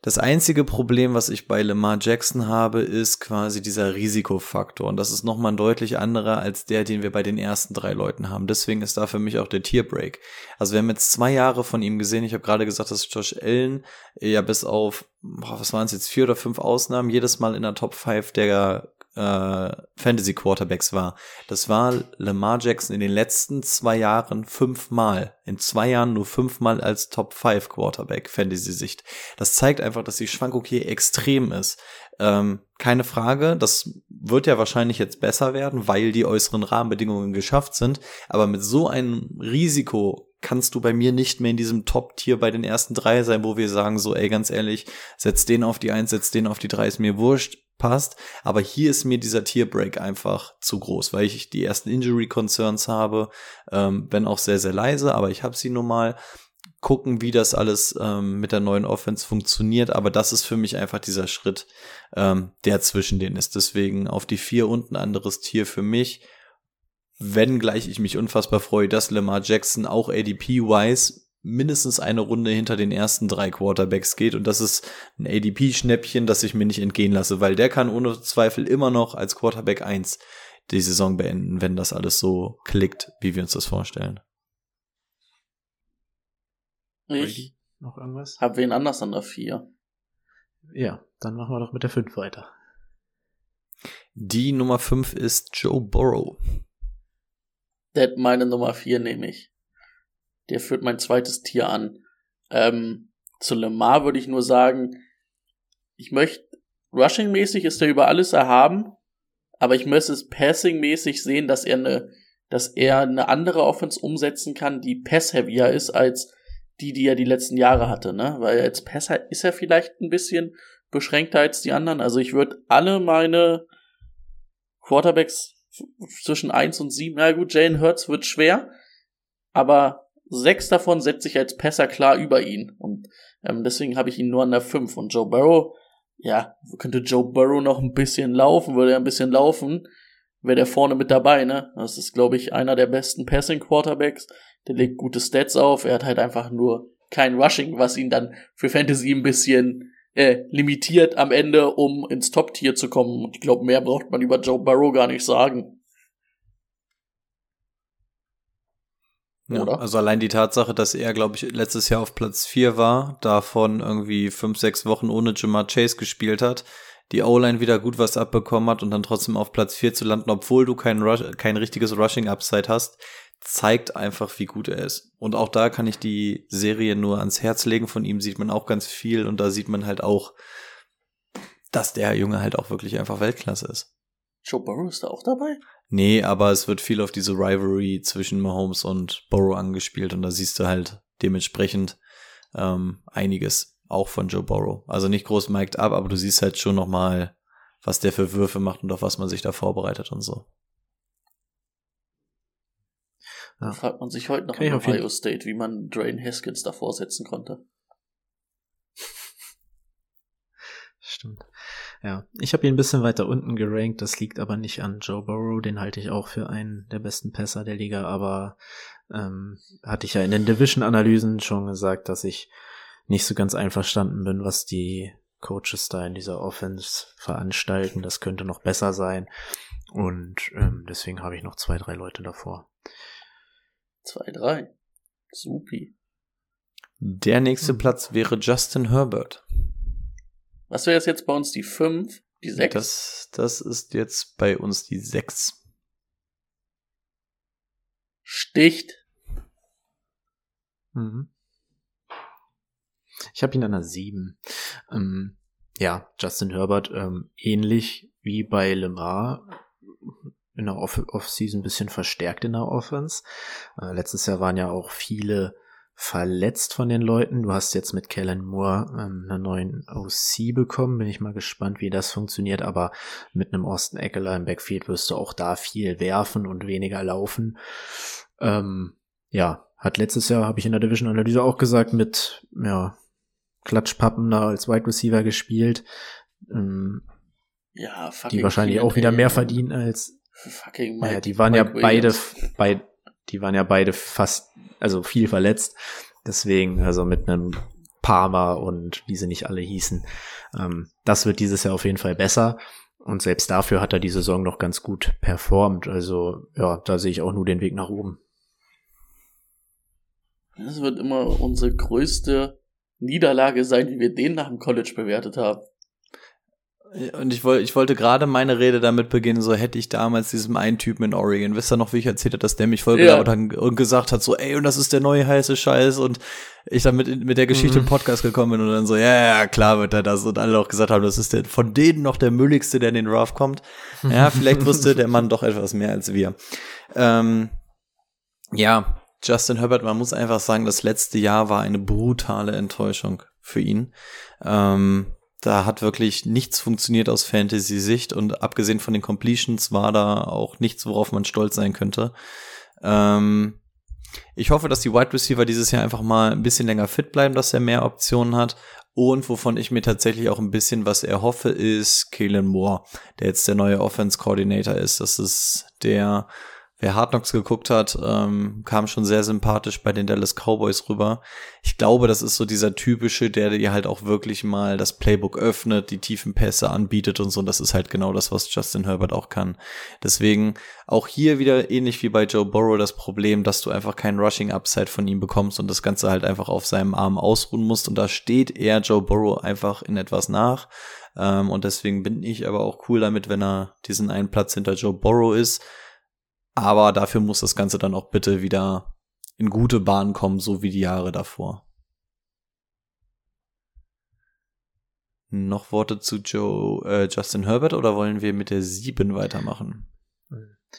Das einzige Problem, was ich bei Lamar Jackson habe, ist quasi dieser Risikofaktor. Und das ist nochmal ein deutlich anderer als der, den wir bei den ersten drei Leuten haben. Deswegen ist da für mich auch der Tierbreak. Also wir haben jetzt zwei Jahre von ihm gesehen. Ich habe gerade gesagt, dass Josh Allen ja bis auf, boah, was waren es jetzt, vier oder fünf Ausnahmen, jedes Mal in der Top 5 der äh, Fantasy Quarterbacks war. Das war Lamar Jackson in den letzten zwei Jahren fünfmal. In zwei Jahren nur fünfmal als Top 5 Quarterback Fantasy Sicht. Das zeigt einfach, dass die Schwankung hier extrem ist. Ähm, keine Frage, das wird ja wahrscheinlich jetzt besser werden, weil die äußeren Rahmenbedingungen geschafft sind. Aber mit so einem Risiko kannst du bei mir nicht mehr in diesem Top-Tier bei den ersten drei sein, wo wir sagen so, ey, ganz ehrlich, setz den auf die eins, setz den auf die drei, ist mir wurscht, passt. Aber hier ist mir dieser Tierbreak einfach zu groß, weil ich die ersten Injury-Concerns habe, ähm, wenn auch sehr, sehr leise, aber ich habe sie nun mal gucken, wie das alles ähm, mit der neuen Offense funktioniert. Aber das ist für mich einfach dieser Schritt, ähm, der zwischen denen ist. Deswegen auf die vier und ein anderes Tier für mich. Wenn gleich ich mich unfassbar freue, dass Lamar Jackson auch ADP-wise mindestens eine Runde hinter den ersten drei Quarterbacks geht. Und das ist ein ADP-Schnäppchen, das ich mir nicht entgehen lasse, weil der kann ohne Zweifel immer noch als Quarterback 1 die Saison beenden, wenn das alles so klickt, wie wir uns das vorstellen. Ich Noch irgendwas? habe wen anders an der 4. Ja, dann machen wir doch mit der 5 weiter. Die Nummer 5 ist Joe Burrow. Der hat meine Nummer 4 nehme ich. Der führt mein zweites Tier an. Ähm, zu Lemar würde ich nur sagen, ich möchte, rushing-mäßig ist er über alles erhaben, aber ich möchte es passing-mäßig sehen, dass er eine, dass er eine andere Offense umsetzen kann, die pass-heavier ist als die, die er die letzten Jahre hatte, ne? Weil als Passer ist er vielleicht ein bisschen beschränkter als die anderen. Also ich würde alle meine Quarterbacks zwischen eins und sieben, na gut, Jalen Hurts wird schwer, aber sechs davon setze ich als Passer klar über ihn. Und ähm, deswegen habe ich ihn nur an der fünf. Und Joe Burrow, ja, könnte Joe Burrow noch ein bisschen laufen, würde er ein bisschen laufen, wäre der vorne mit dabei, ne? Das ist, glaube ich, einer der besten Passing Quarterbacks. Der legt gute Stats auf. Er hat halt einfach nur kein Rushing, was ihn dann für Fantasy ein bisschen äh, limitiert am Ende, um ins Top-Tier zu kommen. Und ich glaube, mehr braucht man über Joe Burrow gar nicht sagen. Ja, also allein die Tatsache, dass er, glaube ich, letztes Jahr auf Platz 4 war, davon irgendwie fünf, sechs Wochen ohne Jamar Chase gespielt hat, die O-Line wieder gut was abbekommen hat und dann trotzdem auf Platz 4 zu landen, obwohl du kein, Rush, kein richtiges Rushing-Upside hast, zeigt einfach, wie gut er ist. Und auch da kann ich die Serie nur ans Herz legen. Von ihm sieht man auch ganz viel und da sieht man halt auch, dass der Junge halt auch wirklich einfach Weltklasse ist. Joe Burrow ist da auch dabei? Nee, aber es wird viel auf diese Rivalry zwischen Mahomes und Burrow angespielt und da siehst du halt dementsprechend ähm, einiges auch von Joe Burrow. Also nicht groß mic'd up, aber du siehst halt schon noch mal, was der für Würfe macht und auf was man sich da vorbereitet und so. Ja. Da fragt man sich heute noch in Ohio State, wie man Drain Haskins davor setzen konnte. Stimmt. Ja, ich habe ihn ein bisschen weiter unten gerankt. Das liegt aber nicht an Joe Burrow. Den halte ich auch für einen der besten Pässer der Liga. Aber ähm, hatte ich ja in den Division-Analysen schon gesagt, dass ich nicht so ganz einverstanden bin, was die Coaches da in dieser Offense veranstalten. Das könnte noch besser sein. Und ähm, deswegen habe ich noch zwei, drei Leute davor. Zwei, drei. Supi. Der nächste hm. Platz wäre Justin Herbert. Was wäre jetzt bei uns die fünf? Die sechs? Das, das ist jetzt bei uns die sechs. Sticht. Mhm. Ich habe ihn an der sieben. Ähm, ja, Justin Herbert, ähm, ähnlich wie bei Lemar, in der Off-Season ein bisschen verstärkt in der Offense. Äh, letztes Jahr waren ja auch viele verletzt von den Leuten. Du hast jetzt mit Kellen Moore ähm, einen neuen OC bekommen. Bin ich mal gespannt, wie das funktioniert. Aber mit einem Austin Eckler im Backfield wirst du auch da viel werfen und weniger laufen. Ähm, ja, hat letztes Jahr, habe ich in der Division-Analyse auch gesagt, mit ja, Klatschpappen da als Wide Receiver gespielt. Ähm, ja, die wahrscheinlich auch wieder mehr verdienen als Fucking Mike, ja, die waren Mike ja beide, bei, die waren ja beide fast, also viel verletzt. Deswegen, also mit einem Parma und wie sie nicht alle hießen. Ähm, das wird dieses Jahr auf jeden Fall besser. Und selbst dafür hat er die Saison noch ganz gut performt. Also, ja, da sehe ich auch nur den Weg nach oben. Das wird immer unsere größte Niederlage sein, wie wir den nach dem College bewertet haben. Und ich, wollte, ich wollte gerade meine Rede damit beginnen, so hätte ich damals diesem einen Typen in Oregon, wisst ihr noch, wie ich erzählt habe, dass der mich voll ja. und gesagt hat, so, ey, und das ist der neue heiße Scheiß und ich dann mit, mit der Geschichte mhm. im Podcast gekommen bin und dann so, ja, ja, klar wird er das und alle auch gesagt haben, das ist der, von denen noch der mülligste, der in den Draft kommt. Ja, vielleicht wusste der Mann doch etwas mehr als wir. Ähm, ja, Justin Herbert, man muss einfach sagen, das letzte Jahr war eine brutale Enttäuschung für ihn. Ähm, da hat wirklich nichts funktioniert aus Fantasy-Sicht und abgesehen von den Completions war da auch nichts, worauf man stolz sein könnte. Ähm, ich hoffe, dass die Wide Receiver dieses Jahr einfach mal ein bisschen länger fit bleiben, dass er mehr Optionen hat. Und wovon ich mir tatsächlich auch ein bisschen was erhoffe, ist Kalen Moore, der jetzt der neue Offense Coordinator ist. Das ist der Wer Hard Knocks geguckt hat, ähm, kam schon sehr sympathisch bei den Dallas Cowboys rüber. Ich glaube, das ist so dieser typische, der dir halt auch wirklich mal das Playbook öffnet, die tiefen Pässe anbietet und so. Und das ist halt genau das, was Justin Herbert auch kann. Deswegen auch hier wieder ähnlich wie bei Joe Burrow das Problem, dass du einfach keinen Rushing Upside von ihm bekommst und das Ganze halt einfach auf seinem Arm ausruhen musst. Und da steht er Joe Burrow einfach in etwas nach. Ähm, und deswegen bin ich aber auch cool damit, wenn er diesen einen Platz hinter Joe Burrow ist aber dafür muss das Ganze dann auch bitte wieder in gute Bahnen kommen, so wie die Jahre davor. Noch Worte zu Joe, äh, Justin Herbert oder wollen wir mit der 7 weitermachen?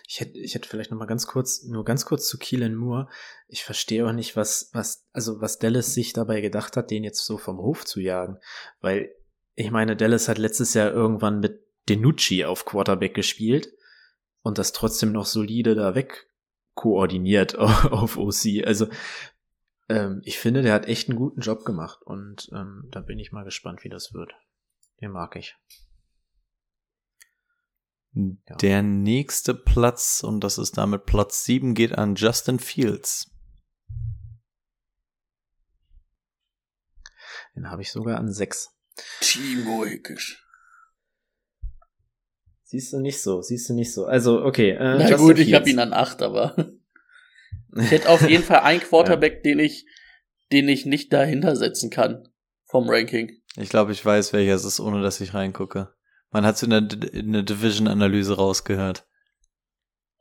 Ich hätte, ich hätte vielleicht noch mal ganz kurz, nur ganz kurz zu Keelan Moore. Ich verstehe auch nicht, was, was, also was Dallas sich dabei gedacht hat, den jetzt so vom Hof zu jagen. Weil, ich meine, Dallas hat letztes Jahr irgendwann mit Denucci auf Quarterback gespielt und das trotzdem noch solide da weg koordiniert auf OC. Also ähm, ich finde, der hat echt einen guten Job gemacht und ähm, da bin ich mal gespannt, wie das wird. Den mag ich. Ja. Der nächste Platz, und das ist damit Platz 7, geht an Justin Fields. Den habe ich sogar an 6. Timo Hickisch. Siehst du nicht so, siehst du nicht so. Also, okay. Äh, Na gut, ich habe ihn an acht, aber ich hätte auf jeden Fall einen Quarterback, ja. den ich, den ich nicht dahinter setzen kann vom Ranking. Ich glaube, ich weiß, welcher es ist, ohne dass ich reingucke. Man hat es in der, in der Division-Analyse rausgehört.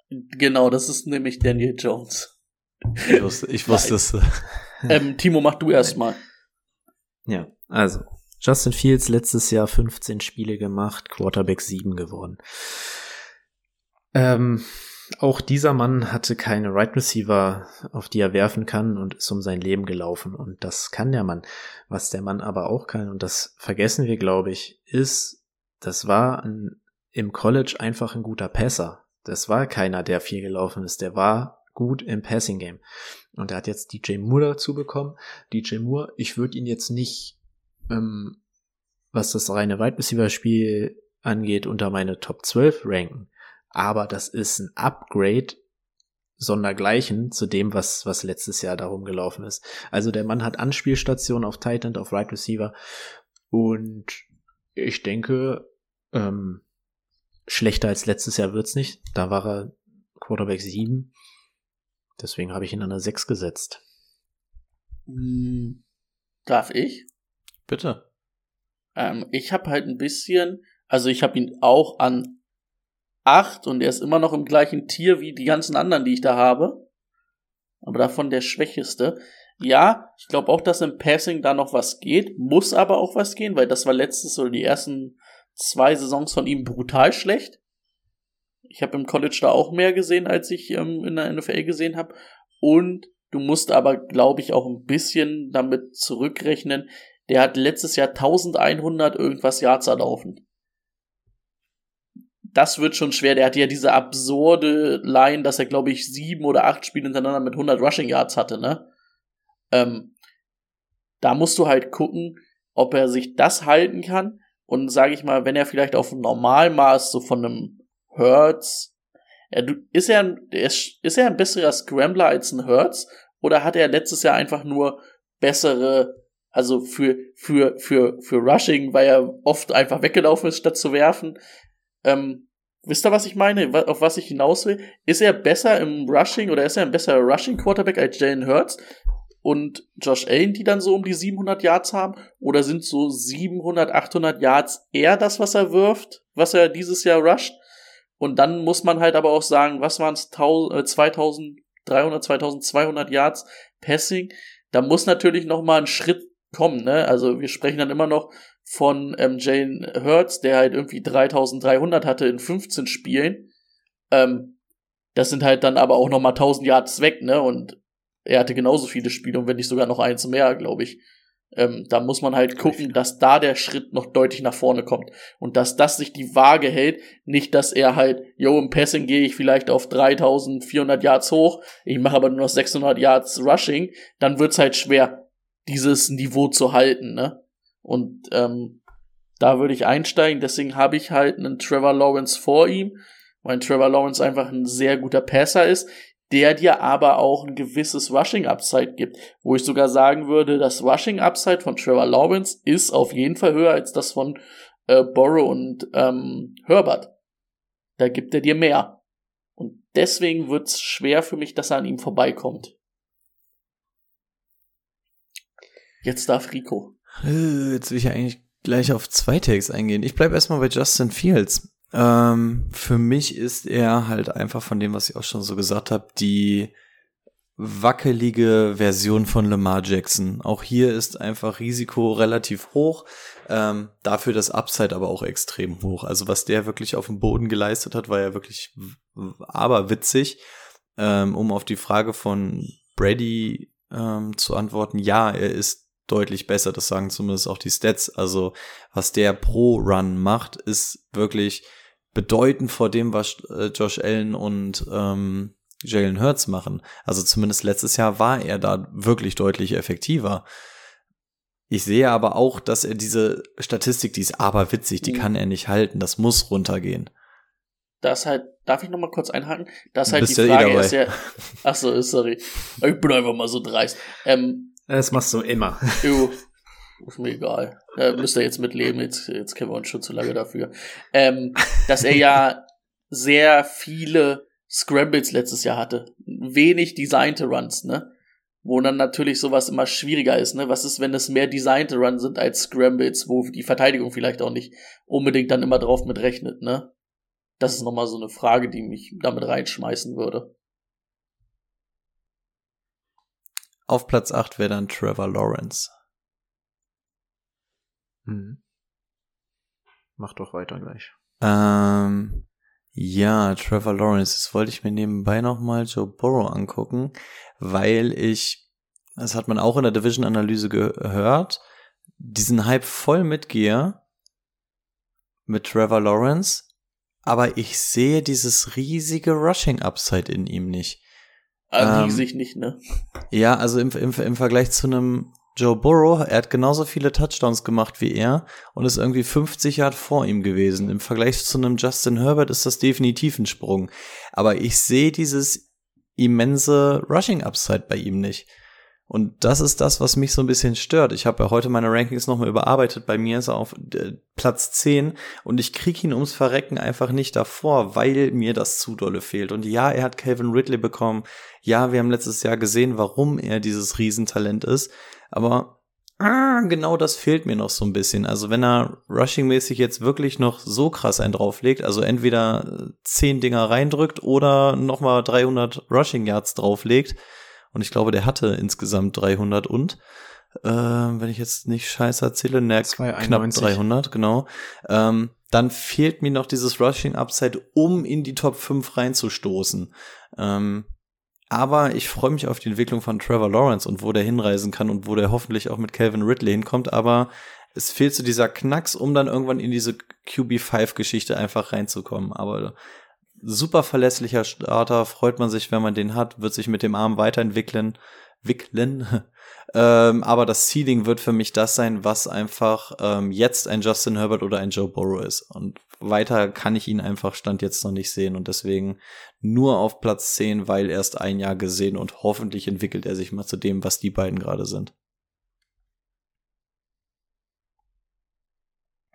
Genau, das ist nämlich Daniel Jones. Ich wusste, ich wusste es. Ähm, Timo, mach du erst mal. Ja, also Justin Fields letztes Jahr 15 Spiele gemacht, Quarterback 7 geworden. Ähm, auch dieser Mann hatte keine Right Receiver, auf die er werfen kann und ist um sein Leben gelaufen. Und das kann der Mann. Was der Mann aber auch kann, und das vergessen wir, glaube ich, ist, das war ein, im College einfach ein guter Passer. Das war keiner, der viel gelaufen ist. Der war gut im Passing Game. Und er hat jetzt DJ Moore dazu bekommen. DJ Moore, ich würde ihn jetzt nicht ähm, was das reine Wide Receiver Spiel angeht, unter meine Top 12 ranken. Aber das ist ein Upgrade sondergleichen zu dem, was, was letztes Jahr darum gelaufen ist. Also der Mann hat Anspielstationen auf Titan, auf Right Receiver und ich denke, ähm, schlechter als letztes Jahr wird's nicht. Da war er Quarterback 7. Deswegen habe ich ihn an der 6 gesetzt. Hm, darf ich? Bitte. Ähm, ich habe halt ein bisschen, also ich habe ihn auch an 8 und er ist immer noch im gleichen Tier wie die ganzen anderen, die ich da habe. Aber davon der schwächeste. Ja, ich glaube auch, dass im Passing da noch was geht, muss aber auch was gehen, weil das war letztes oder die ersten zwei Saisons von ihm brutal schlecht. Ich habe im College da auch mehr gesehen, als ich ähm, in der NFL gesehen habe. Und du musst aber, glaube ich, auch ein bisschen damit zurückrechnen, der hat letztes Jahr 1100 irgendwas Yards erlaufen. Das wird schon schwer. Der hatte ja diese absurde Line, dass er, glaube ich, sieben oder acht Spiele hintereinander mit 100 Rushing Yards hatte, ne? Ähm, da musst du halt gucken, ob er sich das halten kann. Und sage ich mal, wenn er vielleicht auf einem Normalmaß so von einem Hertz, er, ist er, ein, ist er ein besserer Scrambler als ein Hertz? Oder hat er letztes Jahr einfach nur bessere also für, für, für, für Rushing, weil er oft einfach weggelaufen ist, statt zu werfen. Ähm, wisst ihr, was ich meine? Auf was ich hinaus will? Ist er besser im Rushing oder ist er ein besserer Rushing Quarterback als Jalen Hurts? Und Josh Allen, die dann so um die 700 Yards haben? Oder sind so 700, 800 Yards eher das, was er wirft, was er dieses Jahr rusht? Und dann muss man halt aber auch sagen, was waren es, 2300, 2200 Yards Passing? Da muss natürlich noch mal ein Schritt kommen, ne? Also wir sprechen dann immer noch von ähm, Jane Hurts, der halt irgendwie 3300 hatte in 15 Spielen. Ähm, das sind halt dann aber auch noch mal 1000 Yards weg, ne? Und er hatte genauso viele Spiele und wenn nicht sogar noch eins mehr, glaube ich. Ähm, da muss man halt gucken, dass da der Schritt noch deutlich nach vorne kommt und dass das sich die Waage hält, nicht, dass er halt, yo, im Passing gehe ich vielleicht auf 3400 Yards hoch, ich mache aber nur noch 600 Yards Rushing, dann wird's halt schwer dieses Niveau zu halten, ne? Und ähm, da würde ich einsteigen, deswegen habe ich halt einen Trevor Lawrence vor ihm, weil Trevor Lawrence einfach ein sehr guter Passer ist, der dir aber auch ein gewisses Rushing Upside gibt, wo ich sogar sagen würde, das Rushing Upside von Trevor Lawrence ist auf jeden Fall höher als das von äh, Borrow und ähm, Herbert. Da gibt er dir mehr. Und deswegen wird's schwer für mich, dass er an ihm vorbeikommt. Jetzt darf Rico. Äh, Jetzt will ich eigentlich gleich auf zwei Takes eingehen. Ich bleibe erstmal bei Justin Fields. Ähm, für mich ist er halt einfach von dem, was ich auch schon so gesagt habe, die wackelige Version von Lamar Jackson. Auch hier ist einfach Risiko relativ hoch, ähm, dafür das Upside aber auch extrem hoch. Also was der wirklich auf dem Boden geleistet hat, war ja wirklich aber witzig. Ähm, um auf die Frage von Brady ähm, zu antworten, ja, er ist deutlich besser. Das sagen zumindest auch die Stats. Also was der pro Run macht, ist wirklich bedeutend vor dem, was äh, Josh Allen und ähm, Jalen Hurts machen. Also zumindest letztes Jahr war er da wirklich deutlich effektiver. Ich sehe aber auch, dass er diese Statistik, die ist aber witzig, die Mhm. kann er nicht halten. Das muss runtergehen. Das halt, darf ich noch mal kurz einhaken? Das halt die ja eh Frage dabei. ist ja, ach so, sorry. Ich bin einfach mal so dreist. Ähm, Das machst du immer. Jo, ist mir egal. Äh, müsst ihr jetzt mitleben, jetzt, jetzt kennen wir uns schon zu lange dafür. Ähm, dass er ja sehr viele Scrambles letztes Jahr hatte. Wenig designte Runs, ne? Wo dann natürlich sowas immer schwieriger ist, ne? Was ist, wenn es mehr designte Runs sind als Scrambles, wo die Verteidigung vielleicht auch nicht unbedingt dann immer drauf mit rechnet, ne? Das ist nochmal so eine Frage, die mich damit reinschmeißen würde. Auf Platz 8 wäre dann Trevor Lawrence. Mhm. Mach doch weiter gleich. Ähm, ja, Trevor Lawrence. Das wollte ich mir nebenbei nochmal Joe Burrow angucken, weil ich, das hat man auch in der Division-Analyse gehört, diesen Hype voll mitgehe mit Trevor Lawrence, aber ich sehe dieses riesige Rushing-Upside in ihm nicht. Also Ähm, riesig nicht, ne? Ja, also im, im, im Vergleich zu einem Joe Burrow, er hat genauso viele Touchdowns gemacht wie er und ist irgendwie 50 Jahre vor ihm gewesen. Im Vergleich zu einem Justin Herbert ist das definitiv ein Sprung. Aber ich sehe dieses immense Rushing Upside bei ihm nicht. Und das ist das, was mich so ein bisschen stört. Ich habe ja heute meine Rankings nochmal überarbeitet. Bei mir ist er auf äh, Platz 10 und ich kriege ihn ums Verrecken einfach nicht davor, weil mir das zu dolle fehlt. Und ja, er hat Calvin Ridley bekommen. Ja, wir haben letztes Jahr gesehen, warum er dieses Riesentalent ist. Aber ah, genau das fehlt mir noch so ein bisschen. Also wenn er rushing-mäßig jetzt wirklich noch so krass einen drauflegt, also entweder 10 Dinger reindrückt oder nochmal 300 Rushing Yards drauflegt, und ich glaube, der hatte insgesamt 300 und, äh, wenn ich jetzt nicht scheiße erzähle, ne, knapp 291. 300, genau. Ähm, dann fehlt mir noch dieses Rushing Upside, um in die Top 5 reinzustoßen. Ähm, aber ich freue mich auf die Entwicklung von Trevor Lawrence und wo der hinreisen kann und wo der hoffentlich auch mit Calvin Ridley hinkommt. Aber es fehlt so dieser Knacks, um dann irgendwann in diese QB5-Geschichte einfach reinzukommen. Aber super verlässlicher Starter, freut man sich, wenn man den hat, wird sich mit dem Arm weiterentwickeln, wickeln. ähm, aber das Ceiling wird für mich das sein, was einfach ähm, jetzt ein Justin Herbert oder ein Joe Burrow ist. Und weiter kann ich ihn einfach Stand jetzt noch nicht sehen und deswegen nur auf Platz 10, weil erst ein Jahr gesehen und hoffentlich entwickelt er sich mal zu dem, was die beiden gerade sind.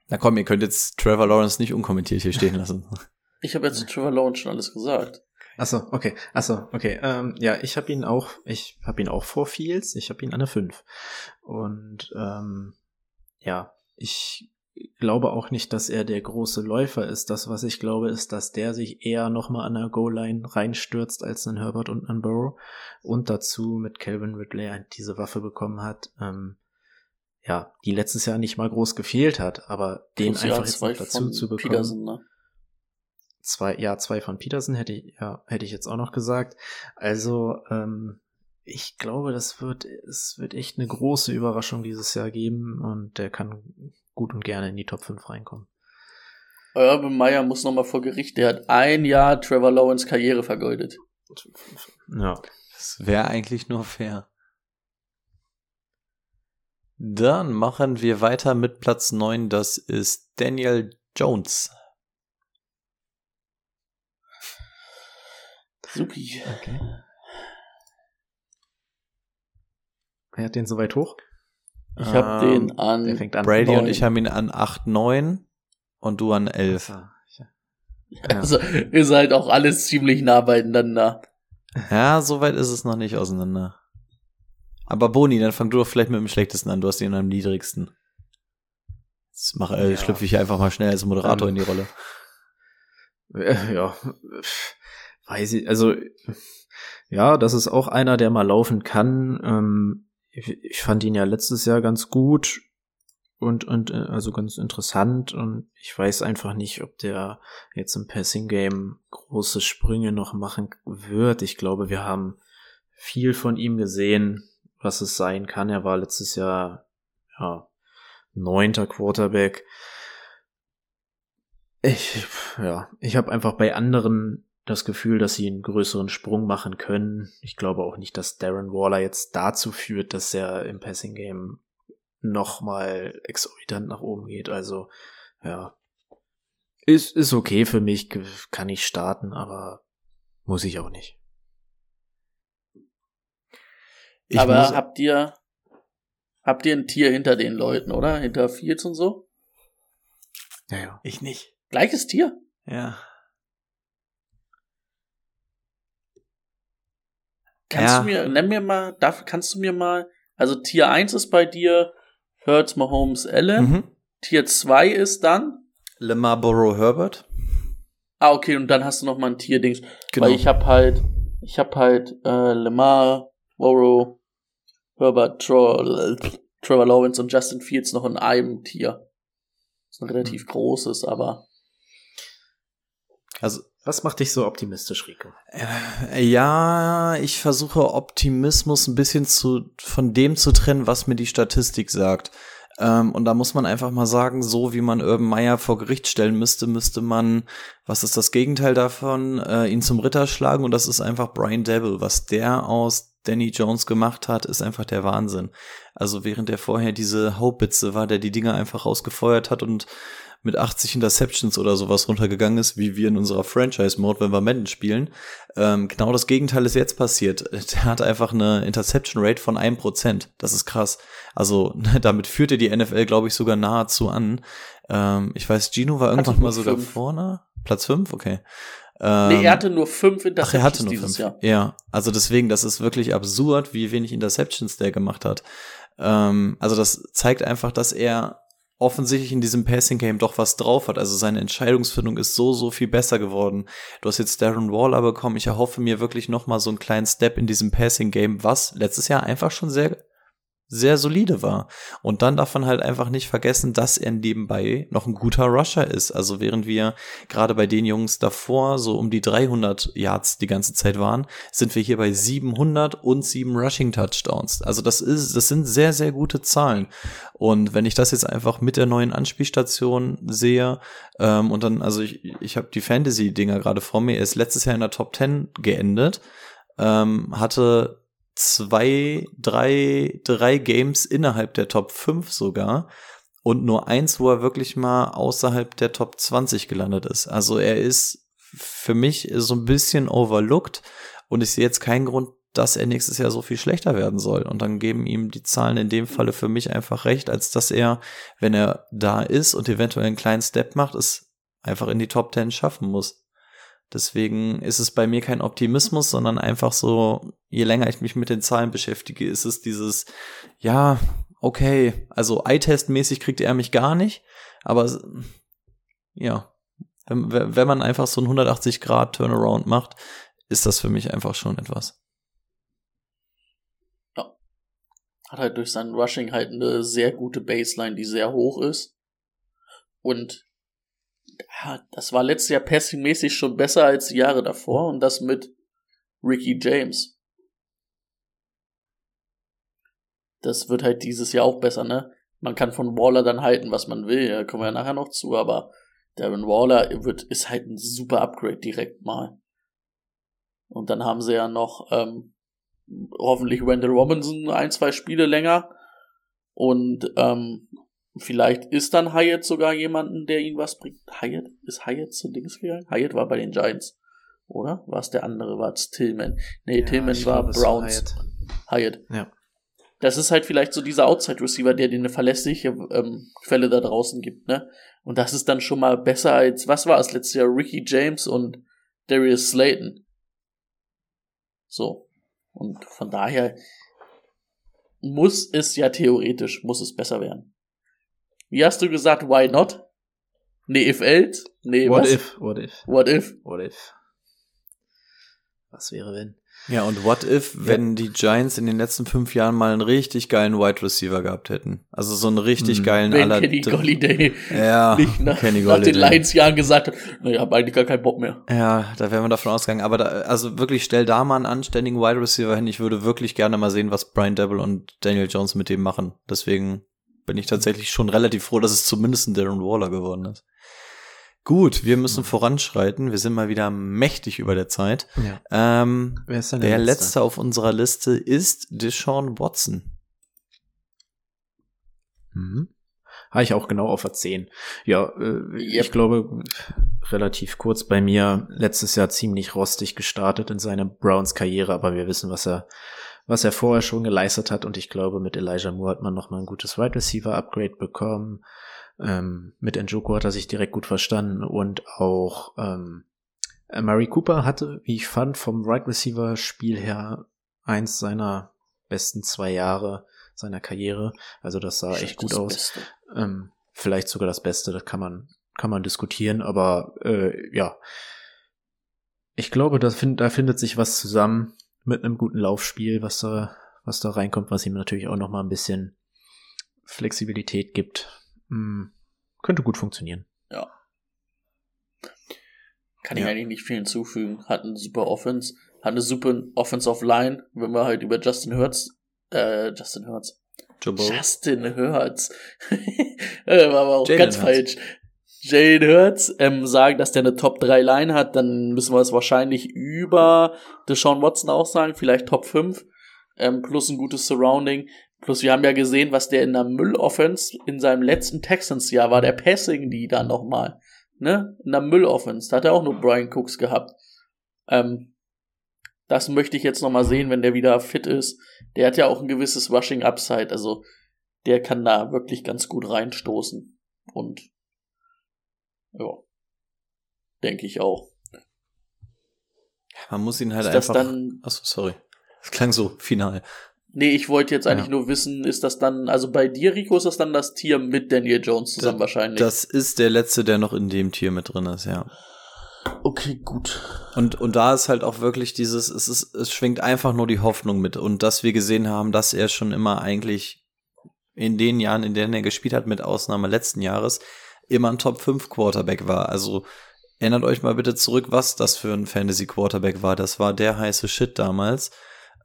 Na komm, ihr könnt jetzt Trevor Lawrence nicht unkommentiert hier stehen lassen. Ich habe jetzt zu Trevor Lawrence schon alles gesagt. Achso, okay. Achso, okay. Ähm, ja, ich habe ihn auch, ich habe ihn auch vor Fields, ich habe ihn an der 5. Und ähm, ja, ich glaube auch nicht, dass er der große Läufer ist. Das, was ich glaube, ist, dass der sich eher nochmal an der Goal-Line reinstürzt als ein Herbert und ein Burrow. Und dazu mit Calvin Ridley diese Waffe bekommen hat, ähm, ja, die letztes Jahr nicht mal groß gefehlt hat, aber den einfach jetzt dazu zu bekommen Peterson, ne? Zwei, ja, zwei von Peterson hätte ich, ja, hätte ich jetzt auch noch gesagt. Also, ähm, ich glaube, das wird, es wird echt eine große Überraschung dieses Jahr geben und der kann gut und gerne in die Top 5 reinkommen. Urban Meyer muss nochmal vor Gericht. Der hat ein Jahr Trevor Lawrence Karriere vergeudet. Ja. Das wäre eigentlich nur fair. Dann machen wir weiter mit Platz 9. Das ist Daniel Jones. Supi. Okay. Wer hat den so weit hoch? Ich habe Ähm, den an. Der fängt an. Brady und neun. ich haben ihn an 8, 9 und du an 11. Ah, ich- Also, ihr seid auch alles ziemlich nah beieinander. Ja, so weit ist es noch nicht auseinander. Aber Boni, dann fang du doch vielleicht mit dem schlechtesten an. Du hast ihn am niedrigsten. Jetzt mach, äh, Ja. schlüpfe ich einfach mal schnell als Moderator Ähm, in die Rolle. Äh, Ja, weiß ich, also ja, das ist auch einer, der mal laufen kann. Ähm, ich, ich fand ihn ja letztes Jahr ganz gut und und äh, also ganz interessant und ich weiß einfach nicht, ob der jetzt im Passing Game große Sprünge noch machen wird. Ich glaube, wir haben viel von ihm gesehen, was es sein kann. Er war letztes Jahr ja neunter Quarterback. Ich, ja, ich habe einfach bei anderen das Gefühl, dass sie einen größeren Sprung machen können. Ich glaube auch nicht, dass Darren Waller jetzt dazu führt, dass er im Passing Game nochmal exorbitant nach oben geht. Also, ja. Ist, ist okay für mich, kann ich starten, aber muss ich auch nicht. Ich Aber muss, habt ihr, habt ihr ein Tier hinter den Leuten, oder? Hinter Fields und so? Ja, ja. ich nicht. Gleiches Tier? Ja. Kannst Ja. du mir, nenn mir mal, darf, kannst du mir mal, also Tier 1 ist bei dir Hurts, Mahomes, Allen. Mhm. Tier 2 ist dann, Lamar Burrow Herbert. ah, okay, und dann hast du noch mal ein Tier-Dings. Genau. Weil ich hab halt, ich hab halt, äh, Lamar, Burrow, Herbert, Trevor, Trevor Lawrence und Justin Fields noch in einem Tier. Das ist ein relativ großes, aber also, Was macht dich so optimistisch, Rico? Äh, Ja, ich versuche Optimismus ein bisschen zu, von dem zu trennen, was mir die Statistik sagt. Ähm, und da muss man einfach mal sagen, so wie man Urban Meyer vor Gericht stellen müsste, müsste man, was ist das Gegenteil davon, äh, ihn zum Ritter schlagen und das ist einfach Brian Devil. Was der aus Danny Jones gemacht hat, ist einfach der Wahnsinn. Also während er vorher diese Hauptbitze war, der die Dinger einfach rausgefeuert hat und mit 80 Interceptions oder sowas runtergegangen ist, wie wir in unserer Franchise-Mode, wenn wir Madden spielen. Ähm, genau das Gegenteil ist jetzt passiert. Der hat einfach eine Interception-Rate von 1%. Das ist krass. Also damit führt er die NFL, glaube ich, sogar nahezu an. Ähm, ich weiß, Gino war irgendwann mal sogar fünf. vorne. Platz 5? Okay. nee, Ähm, er hatte nur fünf Ach, Interceptions er hatte nur dieses fünf. Jahr. Ja, also deswegen, das ist wirklich absurd, wie wenig Interceptions der gemacht hat. Ähm, also das zeigt einfach, dass er offensichtlich in diesem Passing Game doch was drauf hat. Also seine Entscheidungsfindung ist so, so viel besser geworden. Du hast jetzt Darren Waller bekommen. Ich erhoffe mir wirklich noch mal so einen kleinen Step in diesem Passing Game, was letztes Jahr einfach schon sehr sehr solide war. Und dann darf man halt einfach nicht vergessen, dass er nebenbei noch ein guter Rusher ist. Also während wir gerade bei den Jungs davor so um die 300 Yards die ganze Zeit waren, sind wir hier bei 700 und 7 Rushing Touchdowns. Also das ist, das sind sehr, sehr gute Zahlen. Und wenn ich das jetzt einfach mit der neuen Anspielstation sehe, ähm, und dann, also ich, ich habe die Fantasy-Dinger gerade vor mir, er ist letztes Jahr in der Top 10 geendet, ähm, hatte zwei, drei, drei Games innerhalb der Top 5 sogar und nur eins, wo er wirklich mal außerhalb der Top 20 gelandet ist. Also er ist für mich so ein bisschen overlooked und ich sehe jetzt keinen Grund, dass er nächstes Jahr so viel schlechter werden soll. Und dann geben ihm die Zahlen in dem Falle für mich einfach recht, als dass er, wenn er da ist und eventuell einen kleinen Step macht, es einfach in die Top 10 schaffen muss. Deswegen ist es bei mir kein Optimismus, sondern einfach so, je länger ich mich mit den Zahlen beschäftige, ist es dieses, ja, okay, also Eye-Test-mäßig kriegt er mich gar nicht, aber ja, wenn, wenn man einfach so einen 180 Grad Turnaround macht, ist das für mich einfach schon etwas. Hat halt durch sein Rushing halt eine sehr gute Baseline, die sehr hoch ist. Und ja, das war letztes Jahr passingmäßig schon besser als die Jahre davor und das mit Ricky James. Das wird halt dieses Jahr auch besser, ne? Man kann von Waller dann halten, was man will, da kommen wir ja nachher noch zu, aber Darren Waller wird, ist halt ein super Upgrade direkt mal. Und dann haben sie ja noch ähm, hoffentlich Wendell Robinson ein, zwei Spiele länger. Und ähm, vielleicht ist dann Hyatt sogar jemanden, der ihn was bringt. Hyatt? Ist Hyatt zu Dings gegangen? Hyatt war bei den Giants. Oder? War es der andere? War es Tillman? Nee, Ja, Tillman war Browns. Hyatt. Ja. Das ist halt vielleicht so dieser Outside-Receiver, der dir eine verlässliche ähm, Quelle da draußen gibt, ne? Und das ist dann schon mal besser als, was war es letztes Jahr? Ricky James und Darius Slayton. So. Und von daher muss es ja theoretisch, muss es besser werden. Wie hast du gesagt, why not? Nee, if else? Nee, What was? if? What if? What if? What if? Was wäre wenn? Ja, und what if, wenn die Giants in den letzten fünf Jahren mal einen richtig geilen Wide Receiver gehabt hätten? Also so einen richtig Hm. geilen Wenn aller Kenny Golliday Ja, nicht nach, Kenny nach den. Lions-Jahren gesagt hat, naja, ich habe eigentlich gar keinen Bock mehr. Ja, da wären wir davon ausgegangen. Aber da, also wirklich, stell da mal einen anständigen Wide Receiver hin. Ich würde wirklich gerne mal sehen, was Brian Devil und Daniel Jones mit dem machen. Deswegen bin ich tatsächlich schon relativ froh, dass es zumindest ein Darren Waller geworden ist. Gut, wir müssen voranschreiten. Wir sind mal wieder mächtig über der Zeit. Ja. Ähm, Wer ist denn der letzte auf unserer Liste ist Deshaun Watson. Mhm. Habe ich auch genau auf der 10. Ja, äh, Yep. ich glaube, relativ kurz bei mir letztes Jahr ziemlich rostig gestartet in seiner Browns-Karriere, aber wir wissen, was er, was er vorher schon geleistet hat und ich glaube, mit Elijah Moore hat man nochmal ein gutes Wide Receiver-Upgrade bekommen. Ähm, mit Njoku hat er sich direkt gut verstanden und auch ähm, äh, Murray Cooper hatte, wie ich fand, vom Wide Receiver-Spiel her eins seiner besten zwei Jahre seiner Karriere. Also das sah echt gut aus. Ähm, vielleicht sogar das Beste, das kann man, kann man diskutieren, aber äh, ja. Ich glaube, da, find, da findet sich was zusammen mit einem guten Laufspiel, was da, was da reinkommt, was ihm natürlich auch noch mal ein bisschen Flexibilität gibt. Hm, könnte gut funktionieren. Kann ich Ja. eigentlich nicht viel hinzufügen. Hat eine super Offense, hat eine super Offensive Line, wenn wir halt über Justin Hurts, äh, Justin Hurts, Burrow. Justin Hurts, äh, war aber auch Jalen ganz Hurts. falsch. Jalen Hurts, ähm, sagen, dass der eine Top 3 Line hat, dann müssen wir es wahrscheinlich über Deshaun Watson auch sagen, vielleicht Top 5, ähm, plus ein gutes Surrounding. Plus wir haben ja gesehen, was der in der Müll-Offense in seinem letzten Texans-Jahr war, der Passing-Leader nochmal. Ne? In der Müll-Offense. Da hat er auch nur Brian Cooks gehabt. Ähm, das möchte ich jetzt nochmal sehen, wenn der wieder fit ist. Der hat ja auch ein gewisses Rushing Upside, also der kann da wirklich ganz gut reinstoßen. Und ja, denke ich auch. Man muss ihn halt Ist das einfach. dann- Achso, sorry. Das klang so final. Nee, ich wollte jetzt eigentlich Ja. nur wissen, ist das dann, also bei dir, Rico, ist das dann das Tier mit Daniel Jones zusammen wahrscheinlich? Das ist der letzte, der noch in dem Tier mit drin ist, ja. okay, gut. Und, und da ist halt auch wirklich dieses, es ist, es schwingt einfach nur die Hoffnung mit. Und dass wir gesehen haben, dass er schon immer eigentlich in den Jahren, in denen er gespielt hat, mit Ausnahme letzten Jahres, immer ein Top 5 Quarterback war. Also erinnert euch mal bitte zurück, was das für ein Fantasy Quarterback war. Das war der heiße Shit damals.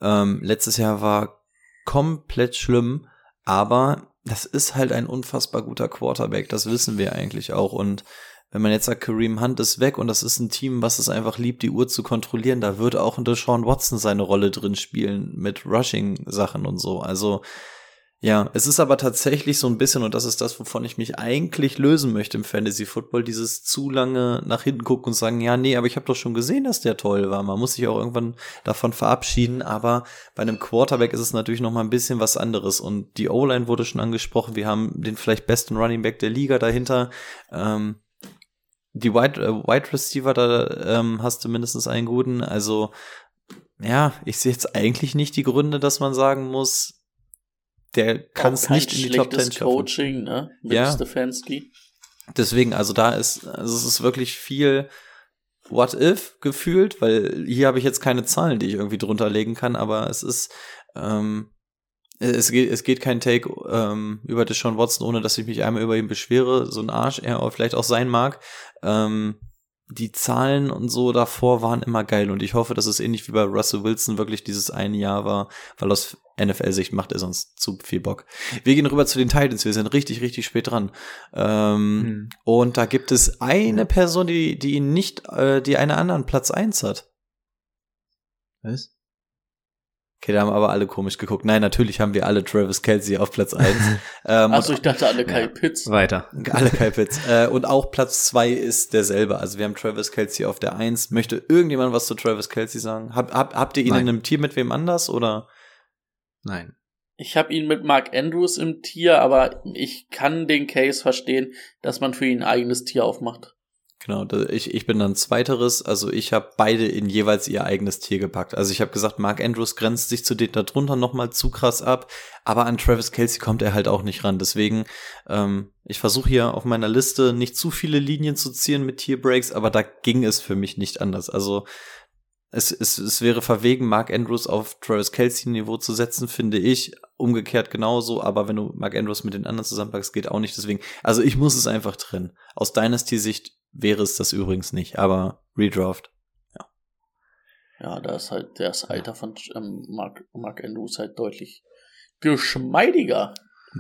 Ähm, letztes Jahr war komplett schlimm, aber das ist halt ein unfassbar guter Quarterback. Das wissen wir eigentlich auch. Und wenn man jetzt sagt, Kareem Hunt ist weg und das ist ein Team, was es einfach liebt, die Uhr zu kontrollieren, da wird auch ein Deshaun Watson seine Rolle drin spielen mit Rushing-Sachen und so. Also, ja, es ist aber tatsächlich so ein bisschen, und das ist das, wovon ich mich eigentlich lösen möchte im Fantasy Football, dieses zu lange nach hinten gucken und sagen, ja, nee, aber ich habe doch schon gesehen, dass der toll war. Man muss sich auch irgendwann davon verabschieden, aber bei einem Quarterback ist es natürlich noch mal ein bisschen was anderes. Und die O-Line wurde schon angesprochen. Wir haben den vielleicht besten Running Back der Liga dahinter. Ähm, die Wide, äh, Wide Receiver, da ähm, hast du mindestens einen guten. Also, ja, ich sehe jetzt eigentlich nicht die Gründe, dass man sagen muss, der kann es nicht in die Top 10 schaffen. Coaching, ne? Mit Ja. Stefanski. Deswegen, also da ist, also es ist wirklich viel What if gefühlt, weil hier habe ich jetzt keine Zahlen, die ich irgendwie drunter legen kann, aber es ist, ähm, es geht, es geht kein Take ähm, über Deshaun Watson, ohne dass ich mich einmal über ihn beschwere, so ein Arsch er vielleicht auch sein mag. Ähm, die Zahlen und so davor waren immer geil und ich hoffe, dass es ähnlich wie bei Russell Wilson wirklich dieses eine Jahr war, weil aus NFL-Sicht macht er sonst zu viel Bock. Wir gehen rüber zu den Titans, wir sind richtig, richtig spät dran. Ähm, Hm. Und da gibt es eine Person, die, die ihn nicht, äh, die einen anderen Platz eins hat. Was? Okay, da haben aber alle komisch geguckt. Nein, natürlich haben wir alle Travis Kelsey auf Platz 1. ähm, Achso, ich dachte alle Kai Pitts. Weiter. Alle Kai Pitts. äh, und auch Platz 2 ist derselbe. Also wir haben Travis Kelsey auf der 1. Möchte irgendjemand was zu Travis Kelsey sagen? Hab, hab, habt ihr ihn Nein. in einem Tier mit wem anders oder? Nein. Ich habe ihn mit Mark Andrews im Tier, aber ich kann den Case verstehen, dass man für ihn ein eigenes Tier aufmacht. Genau, ich, ich bin dann zweiteres, also ich habe beide in jeweils ihr eigenes Tier gepackt. Also ich habe gesagt, Mark Andrews grenzt sich zu denen darunter nochmal zu krass ab, aber an Travis Kelsey kommt er halt auch nicht ran. Deswegen, ähm, ich versuche hier auf meiner Liste nicht zu viele Linien zu ziehen mit Tierbreaks, aber da ging es für mich nicht anders. Also es, es, es wäre verwegen, Mark Andrews auf Travis Kelsey Niveau zu setzen, finde ich. Umgekehrt genauso, aber wenn du Mark Andrews mit den anderen zusammenpackst, geht auch nicht. Deswegen, also ich muss es einfach trennen. Aus Dynasty-Sicht wäre es das übrigens nicht, aber Redraft, ja. Ja, da ist halt das Alter von ähm, Mark, Mark Andrews halt deutlich geschmeidiger.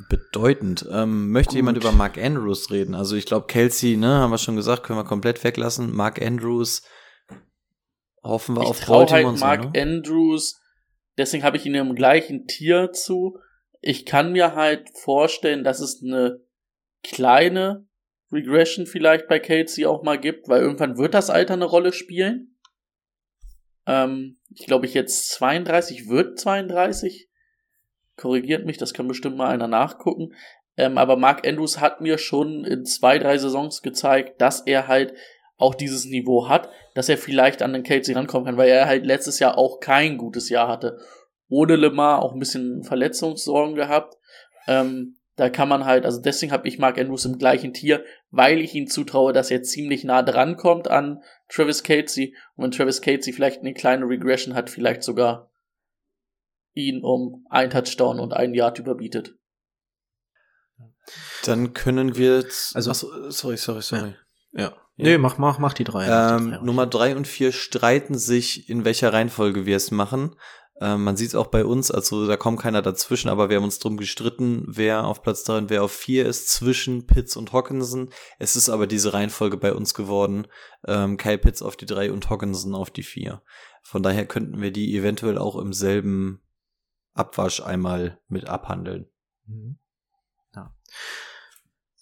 Bedeutend. Ähm, möchte Gut. jemand über Mark Andrews reden? Also ich glaube, Kelsey, ne, haben wir schon gesagt, können wir komplett weglassen. Mark Andrews, hoffen wir ich auf Baltimore. Halt Mark so, ne? Andrews, deswegen habe ich ihn im gleichen Tier zu. Ich kann mir halt vorstellen, dass es eine kleine Regression vielleicht bei Kelsey auch mal gibt, weil irgendwann wird das Alter eine Rolle spielen. Ähm, ich glaube, ich jetzt 32 wird 32. Korrigiert mich, das kann bestimmt mal einer nachgucken. Ähm, aber Mark Andrews hat mir schon in zwei, drei Saisons gezeigt, dass er halt auch dieses Niveau hat, dass er vielleicht an den Kelsey rankommen kann, weil er halt letztes Jahr auch kein gutes Jahr hatte. Ohne Lemar auch ein bisschen Verletzungssorgen gehabt. Ähm, da kann man halt, also deswegen habe ich Mark Andrews im gleichen Tier, weil ich ihm zutraue, dass er ziemlich nah dran kommt an Travis Casey. Und wenn Travis Casey vielleicht eine kleine Regression hat, vielleicht sogar ihn um ein Touchdown und ein Yard überbietet. Dann können wir jetzt. Also, Achso, sorry, sorry, sorry. Ja. ja. Nee, mach, mach, mach die drei. Ähm, die drei Nummer drei und vier streiten sich, in welcher Reihenfolge wir es machen. Ähm, man sieht es auch bei uns, also da kommt keiner dazwischen, aber wir haben uns drum gestritten, wer auf Platz 3 und wer auf 4 ist, zwischen Pitts und Hawkinson. Es ist aber diese Reihenfolge bei uns geworden. Ähm, Kyle Pitts auf die 3 und Hawkinson auf die 4. Von daher könnten wir die eventuell auch im selben Abwasch einmal mit abhandeln. Mhm. Ja.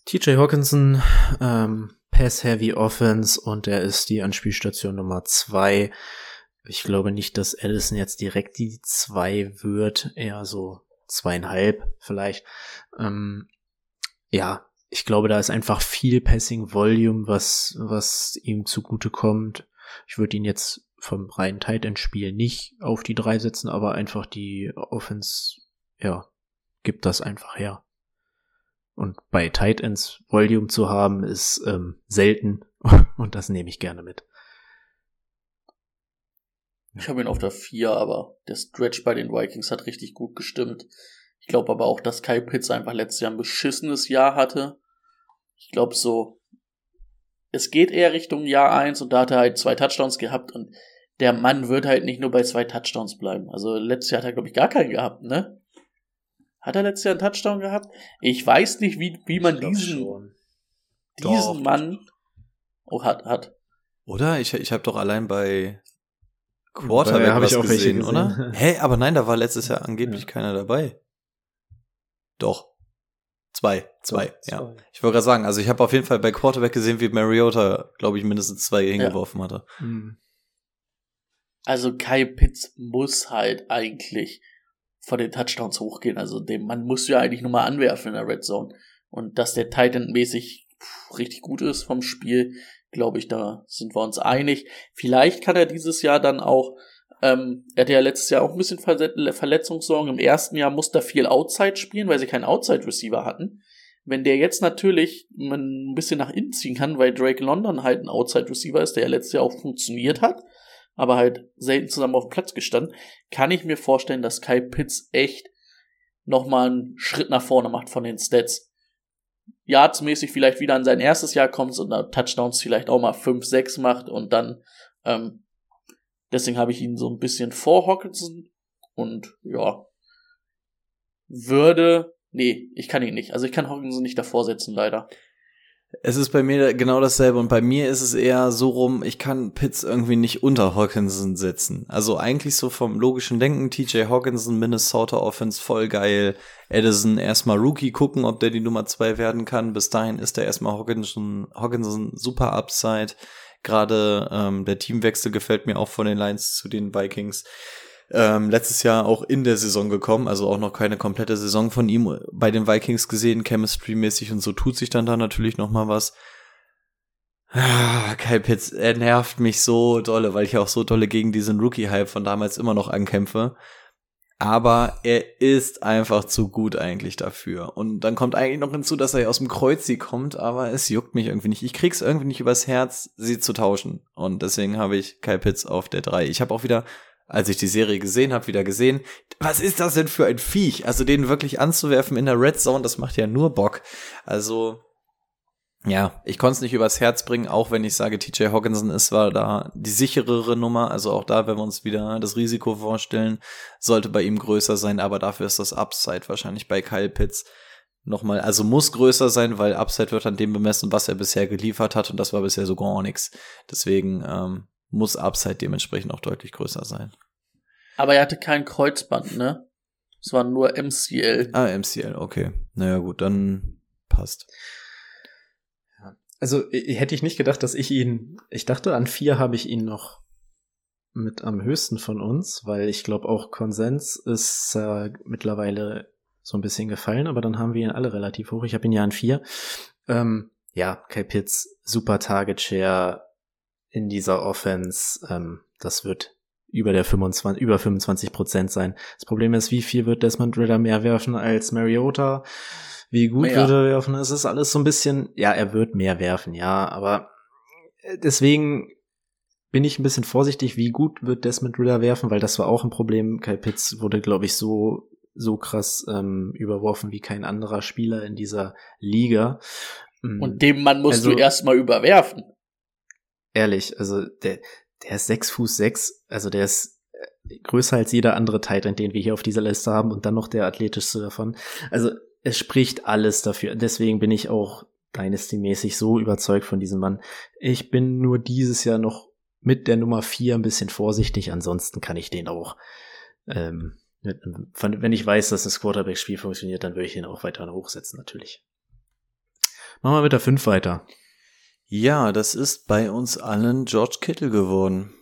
TJ Hawkinson, ähm, Pass-Heavy Offense und er ist die Anspielstation Nummer 2 ich glaube nicht, dass Allison jetzt direkt die zwei wird, eher so zweieinhalb vielleicht. Ähm, ja, ich glaube, da ist einfach viel Passing Volume, was, was ihm zugute kommt. Ich würde ihn jetzt vom reinen Tight End Spiel nicht auf die drei setzen, aber einfach die Offense, ja, gibt das einfach her. Und bei Tight Ends Volume zu haben, ist ähm, selten und das nehme ich gerne mit. Ich habe ihn auf der 4, aber der Stretch bei den Vikings hat richtig gut gestimmt. Ich glaube aber auch, dass Kai Pitts einfach letztes Jahr ein beschissenes Jahr hatte. Ich glaube so, es geht eher Richtung Jahr 1 und da hat er halt zwei Touchdowns gehabt und der Mann wird halt nicht nur bei zwei Touchdowns bleiben. Also letztes Jahr hat er, glaube ich, gar keinen gehabt, ne? Hat er letztes Jahr einen Touchdown gehabt? Ich weiß nicht, wie, wie man diesen, schon. diesen doch, Mann auch oh, hat, hat. Oder? Ich, ich habe doch allein bei Quarterback was ich auch gesehen, gesehen, oder? Hä, hey, aber nein, da war letztes Jahr angeblich ja. keiner dabei. Doch. Zwei, zwei, Doch, ja. Zwei. Ich wollte gerade sagen, also ich habe auf jeden Fall bei Quarterback gesehen, wie Mariota, glaube ich, mindestens zwei hingeworfen ja. hatte. Hm. Also Kai Pitts muss halt eigentlich vor den Touchdowns hochgehen. Also dem man muss ja eigentlich nur mal anwerfen in der Red Zone. Und dass der Titan mäßig richtig gut ist vom Spiel, glaube ich, da sind wir uns einig. Vielleicht kann er dieses Jahr dann auch, ähm, er hatte ja letztes Jahr auch ein bisschen Verletzungssorgen. Im ersten Jahr musste er viel Outside spielen, weil sie keinen Outside-Receiver hatten. Wenn der jetzt natürlich ein bisschen nach innen ziehen kann, weil Drake London halt ein Outside-Receiver ist, der ja letztes Jahr auch funktioniert hat, aber halt selten zusammen auf dem Platz gestanden, kann ich mir vorstellen, dass Kai Pitts echt nochmal einen Schritt nach vorne macht von den Stats. Yards-mäßig vielleicht wieder an sein erstes Jahr kommt und Touchdowns vielleicht auch mal 5, 6 macht und dann, ähm, deswegen habe ich ihn so ein bisschen vor Hawkinson und ja, würde, nee, ich kann ihn nicht. Also ich kann Hawkinson nicht davor setzen, leider. Es ist bei mir genau dasselbe und bei mir ist es eher so rum, ich kann Pitts irgendwie nicht unter Hawkinson setzen. Also eigentlich so vom logischen Denken, TJ Hawkinson, Minnesota Offense, voll geil. Edison erstmal Rookie gucken, ob der die Nummer zwei werden kann. Bis dahin ist er erstmal Hawkinson, Hawkinson super Upside. Gerade ähm, der Teamwechsel gefällt mir auch von den Lions zu den Vikings ähm, letztes Jahr auch in der Saison gekommen, also auch noch keine komplette Saison von ihm bei den Vikings gesehen, chemistry-mäßig und so tut sich dann da natürlich noch mal was. Ah, Kyle Pitts, er nervt mich so dolle, weil ich auch so dolle gegen diesen Rookie-Hype von damals immer noch ankämpfe. Aber er ist einfach zu gut eigentlich dafür. Und dann kommt eigentlich noch hinzu, dass er aus dem Kreuz sie kommt, aber es juckt mich irgendwie nicht. Ich krieg's irgendwie nicht übers Herz, sie zu tauschen. Und deswegen habe ich Kyle Pitts auf der 3. Ich habe auch wieder als ich die Serie gesehen habe, wieder gesehen, was ist das denn für ein Viech? Also den wirklich anzuwerfen in der Red Zone, das macht ja nur Bock. Also ja, ich konnte es nicht übers Herz bringen, auch wenn ich sage, TJ Hawkinson ist zwar da die sicherere Nummer, also auch da, wenn wir uns wieder das Risiko vorstellen, sollte bei ihm größer sein, aber dafür ist das Upside wahrscheinlich bei Kyle Pitts nochmal, also muss größer sein, weil Upside wird an dem bemessen, was er bisher geliefert hat und das war bisher so gar nichts. Deswegen ähm, muss Upside dementsprechend auch deutlich größer sein. Aber er hatte kein Kreuzband, ne? Es war nur MCL. Ah, MCL, okay. Naja, gut, dann passt. Also hätte ich nicht gedacht, dass ich ihn, ich dachte, an vier habe ich ihn noch mit am höchsten von uns, weil ich glaube auch Konsens ist äh, mittlerweile so ein bisschen gefallen, aber dann haben wir ihn alle relativ hoch. Ich habe ihn ja an vier. Ähm, ja, Kai Pitts, super Target Share, in dieser Offense. Ähm, das wird über der 25, über 25 Prozent sein. Das Problem ist, wie viel wird Desmond Ritter mehr werfen als Mariota? Wie gut mehr. wird er werfen? Es ist alles so ein bisschen, ja, er wird mehr werfen, ja, aber äh, deswegen bin ich ein bisschen vorsichtig, wie gut wird Desmond Ritter werfen, weil das war auch ein Problem. Kai Pitts wurde, glaube ich, so so krass ähm, überworfen wie kein anderer Spieler in dieser Liga. Und dem Mann musst also, du erstmal überwerfen ehrlich, also der, der ist sechs Fuß sechs, also der ist äh, größer als jeder andere Titan, den wir hier auf dieser Liste haben und dann noch der athletischste davon. Also es spricht alles dafür. Deswegen bin ich auch Dynasty-mäßig so überzeugt von diesem Mann. Ich bin nur dieses Jahr noch mit der Nummer vier ein bisschen vorsichtig. Ansonsten kann ich den auch, ähm, wenn ich weiß, dass das Quarterback-Spiel funktioniert, dann würde ich ihn auch weiter hochsetzen, natürlich. Machen wir mit der fünf weiter. Ja, das ist bei uns allen George Kittle geworden.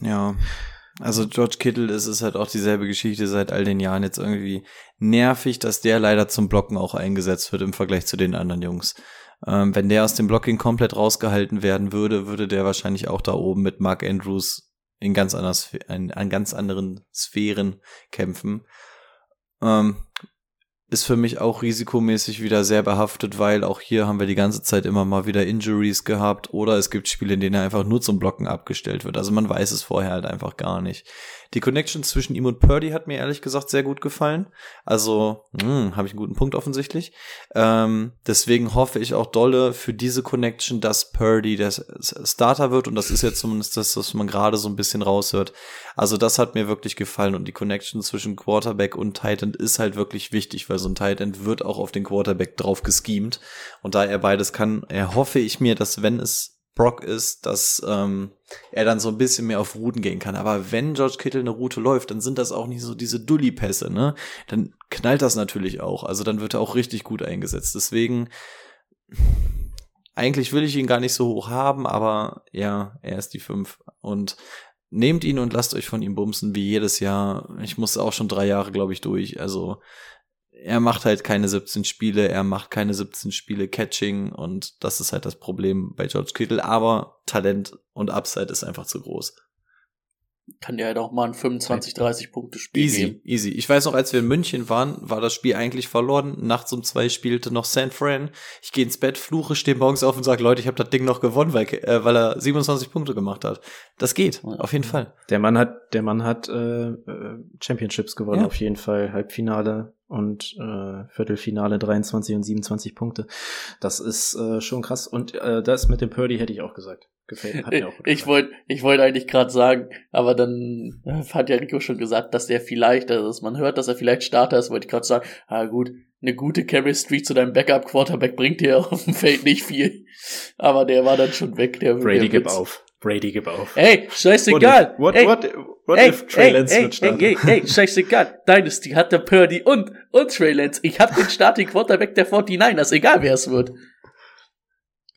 Ja. Also George Kittle ist es halt auch dieselbe Geschichte seit all den Jahren jetzt irgendwie nervig, dass der leider zum Blocken auch eingesetzt wird im Vergleich zu den anderen Jungs. Ähm, wenn der aus dem Blocking komplett rausgehalten werden würde, würde der wahrscheinlich auch da oben mit Mark Andrews in ganz, anders, in, in ganz anderen Sphären kämpfen. Ähm, ist für mich auch risikomäßig wieder sehr behaftet, weil auch hier haben wir die ganze Zeit immer mal wieder Injuries gehabt oder es gibt Spiele, in denen er einfach nur zum Blocken abgestellt wird. Also man weiß es vorher halt einfach gar nicht. Die Connection zwischen ihm und Purdy hat mir ehrlich gesagt sehr gut gefallen. Also hm, habe ich einen guten Punkt offensichtlich. Ähm, deswegen hoffe ich auch dolle für diese Connection, dass Purdy der Starter wird und das ist jetzt zumindest das, was man gerade so ein bisschen raushört. Also das hat mir wirklich gefallen und die Connection zwischen Quarterback und Titan ist halt wirklich wichtig, weil so ein Titan wird auch auf den Quarterback drauf geschemt und da er beides kann, erhoffe ich mir, dass wenn es Brock ist, dass ähm, er dann so ein bisschen mehr auf Routen gehen kann. Aber wenn George Kittle eine Route läuft, dann sind das auch nicht so diese Dully-Pässe, ne? Dann knallt das natürlich auch. Also dann wird er auch richtig gut eingesetzt. Deswegen, eigentlich will ich ihn gar nicht so hoch haben, aber ja, er ist die fünf. Und nehmt ihn und lasst euch von ihm bumsen, wie jedes Jahr. Ich musste auch schon drei Jahre, glaube ich, durch. Also er macht halt keine 17 Spiele, er macht keine 17 Spiele Catching und das ist halt das Problem bei George Kittle, aber Talent und Upside ist einfach zu groß. Kann der halt auch mal ein 25, 30 Punkte Spiel easy, geben. Easy, Ich weiß noch, als wir in München waren, war das Spiel eigentlich verloren. Nachts um zwei spielte noch San Fran. Ich gehe ins Bett, fluche, stehe morgens auf und sage, Leute, ich habe das Ding noch gewonnen, weil, äh, weil er 27 Punkte gemacht hat. Das geht, ja. auf jeden Fall. Der Mann hat, der Mann hat äh, äh Championships gewonnen, ja. auf jeden Fall. Halbfinale und äh, Viertelfinale 23 und 27 Punkte. Das ist äh, schon krass. Und äh, das mit dem Purdy hätte ich auch gesagt. Gefällt, hat mir auch ich wollte ich wollte eigentlich gerade sagen, aber dann hat ja Rico schon gesagt, dass der vielleicht, also man hört, dass er vielleicht Starter ist, wollte ich gerade sagen, ah gut, eine gute Chemistry zu deinem Backup-Quarterback bringt dir auf dem Feld nicht viel. Aber der war dann schon weg. Der, Brady, der gib auf. Brady, gib auf. Ey, scheißegal. What, ey, what, what ey, if Trey ey, Lance ey, wird starten? ey, ey, ey, scheißegal. Dynasty hat der Purdy und, und Trey Lance. Ich hab den Starting Quarterback der 49ers, egal wer es wird.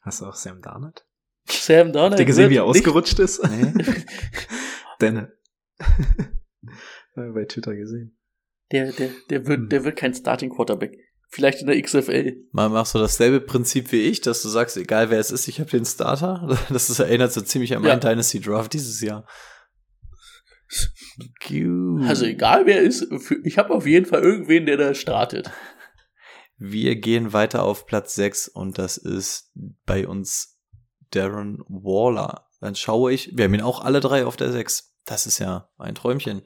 Hast du auch Sam Darnold? Sam Darnold. Habt ihr gesehen, wie er nicht- ausgerutscht ist? Denne. Bei Twitter gesehen. Der, der, der wird, der wird kein Starting Quarterback. Vielleicht in der XFL. Mal machst du dasselbe Prinzip wie ich, dass du sagst, egal wer es ist, ich habe den Starter. Das ist, erinnert so ziemlich an meinen Ja. Dynasty Draft dieses Jahr. Also egal wer ist, ich habe auf jeden Fall irgendwen, der da startet. Wir gehen weiter auf Platz 6 und das ist bei uns Darren Waller. Dann schaue ich, wir haben ihn auch alle drei auf der 6. Das ist ja ein Träumchen.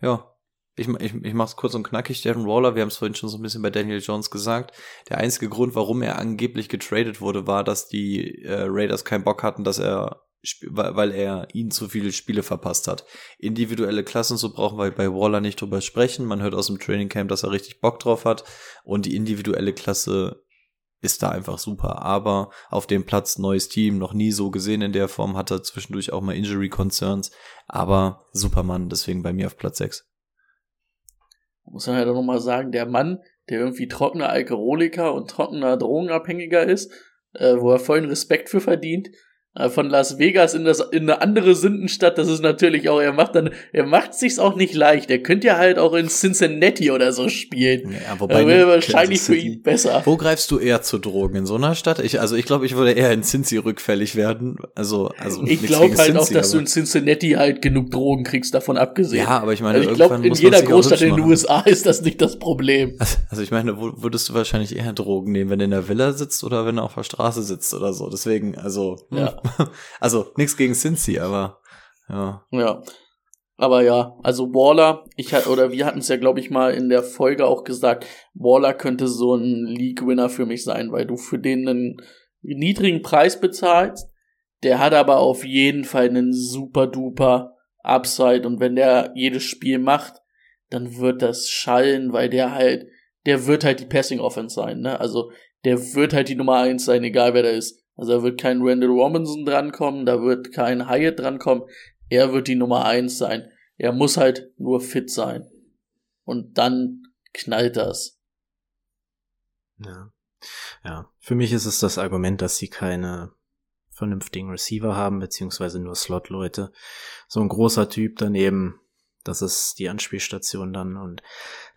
Ja, ich, ich, ich mach's kurz und knackig. Darren Waller, wir haben es vorhin schon so ein bisschen bei Daniel Jones gesagt. Der einzige Grund, warum er angeblich getradet wurde, war, dass die äh, Raiders keinen Bock hatten, dass er weil er ihnen zu viele Spiele verpasst hat. Individuelle Klassen, so brauchen wir bei Waller nicht drüber sprechen. Man hört aus dem Training Camp, dass er richtig Bock drauf hat. Und die individuelle Klasse ist da einfach super. Aber auf dem Platz neues Team, noch nie so gesehen in der Form, hat er zwischendurch auch mal Injury Concerns. Aber Supermann, deswegen bei mir auf Platz 6. Muss man halt auch nochmal sagen, der Mann, der irgendwie trockener Alkoholiker und trockener Drogenabhängiger ist, äh, wo er vollen Respekt für verdient, von Las Vegas in, das, in eine andere Sündenstadt, das ist natürlich auch, er macht dann, er macht sich's auch nicht leicht. Er könnte ja halt auch in Cincinnati oder so spielen. Ja, Da wäre wahrscheinlich für ihn besser. Wo greifst du eher zu Drogen? In so einer Stadt? Ich, also ich glaube, ich würde eher in Cincy rückfällig werden. Also, also Ich glaube halt auch, Cincy, dass du in Cincinnati halt genug Drogen kriegst, davon abgesehen. Ja, aber ich meine, also ich glaube, in jeder auch Großstadt in den. USA ist das nicht das Problem. Also ich meine, wo würdest du wahrscheinlich eher Drogen nehmen, wenn du in der Villa sitzt oder wenn du auf der Straße sitzt oder so. Deswegen, also, hm. Ja. also nichts gegen Cincy, aber ja. Ja. Aber ja, also Waller, ich hat, oder wir hatten es ja, glaube ich, mal in der Folge auch gesagt, Waller könnte so ein League-Winner für mich sein, weil du für den einen niedrigen Preis bezahlst. Der hat aber auf jeden Fall einen super duper Upside und wenn der jedes Spiel macht, dann wird das schallen, weil der halt, der wird halt die Passing Offense sein, ne? Also der wird halt die Nummer eins sein, egal wer da ist. Also da wird kein Randall Robinson drankommen, da wird kein Hyatt drankommen. Er wird die Nummer eins sein. Er muss halt nur fit sein. Und dann knallt das. Ja. Ja. Für mich ist es das Argument, dass sie keine vernünftigen Receiver haben, beziehungsweise nur Slot-Leute. So ein großer Typ daneben, das ist die Anspielstation dann und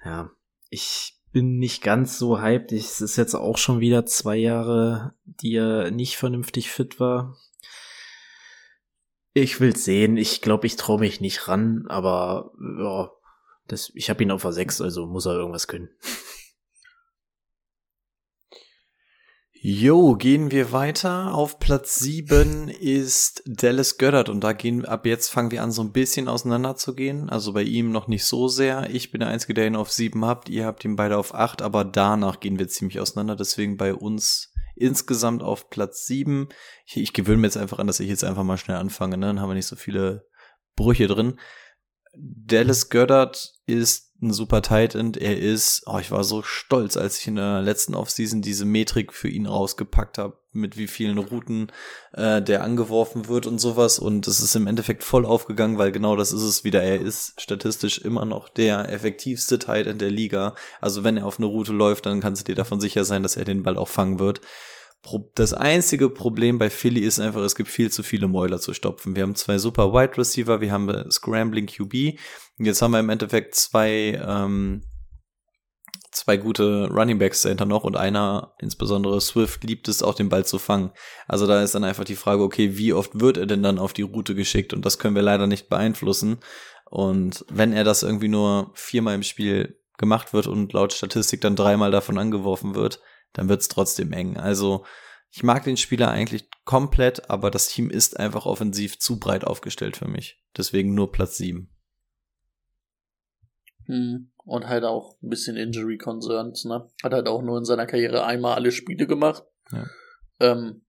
ja, ich bin nicht ganz so hyped. Ich, es ist jetzt auch schon wieder zwei Jahre, die er nicht vernünftig fit war. Ich will sehen. Ich glaube, ich traue mich nicht ran, aber ja, das, ich habe ihn auf der 6, also muss er irgendwas können. Jo, gehen wir weiter. Auf Platz 7 ist Dallas Goddard und da gehen, ab jetzt fangen wir an, so ein bisschen auseinander zu gehen. Also bei ihm noch nicht so sehr. Ich bin der Einzige, der ihn auf 7 habt. Ihr habt ihn beide auf 8, aber danach gehen wir ziemlich auseinander. Deswegen bei uns insgesamt auf Platz 7. Ich, ich gewöhne mir jetzt einfach an, dass ich jetzt einfach mal schnell anfange, ne? Dann haben wir nicht so viele Brüche drin. Dallas Goddard ist ein super Tight End. Er ist, oh, ich war so stolz, als ich in der letzten Offseason diese Metrik für ihn rausgepackt habe, mit wie vielen Routen äh, der angeworfen wird und sowas. Und es ist im Endeffekt voll aufgegangen, weil genau das ist es wieder. Er ist statistisch immer noch der effektivste Tight End der Liga. Also wenn er auf eine Route läuft, dann kannst du dir davon sicher sein, dass er den Ball auch fangen wird. Das einzige Problem bei Philly ist einfach, es gibt viel zu viele Mäuler zu stopfen. Wir haben zwei super Wide Receiver, wir haben äh, Scrambling QB. Und jetzt haben wir im Endeffekt zwei, ähm, zwei gute Running Backs dahinter noch und einer, insbesondere Swift, liebt es auch den Ball zu fangen. Also da ist dann einfach die Frage, okay, wie oft wird er denn dann auf die Route geschickt? Und das können wir leider nicht beeinflussen. Und wenn er das irgendwie nur viermal im Spiel gemacht wird und laut Statistik dann dreimal davon angeworfen wird, dann wird's trotzdem eng. Also ich mag den Spieler eigentlich komplett, aber das Team ist einfach offensiv zu breit aufgestellt für mich. Deswegen nur Platz 7. Hm. Und halt auch ein bisschen Injury Concerns, ne? Hat halt auch nur in seiner Karriere einmal alle Spiele gemacht. Ja. Ähm,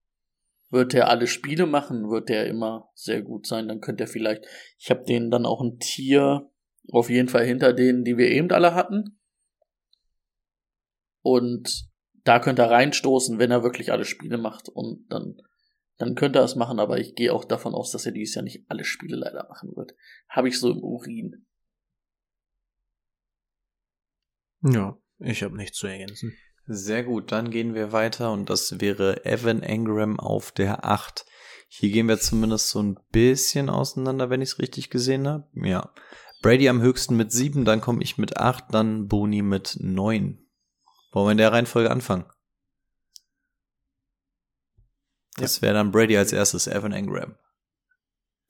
wird er alle Spiele machen, wird er immer sehr gut sein. Dann könnte er vielleicht, ich habe den dann auch ein Tier auf jeden Fall hinter denen, die wir eben alle hatten. Und da könnte er reinstoßen, wenn er wirklich alle Spiele macht. Und dann, dann könnte er es machen, aber ich gehe auch davon aus, dass er dieses Jahr nicht alle Spiele leider machen wird. Habe ich so im Urin. Ja, ich habe nichts zu ergänzen. Sehr gut, dann gehen wir weiter und das wäre Evan Engram auf der 8. Hier gehen wir zumindest so ein bisschen auseinander, wenn ich es richtig gesehen habe. Ja. Brady am höchsten mit 7, dann komme ich mit 8, dann Boni mit 9. Wollen wir in der Reihenfolge anfangen? Das wäre dann Brady als erstes, Evan Engram.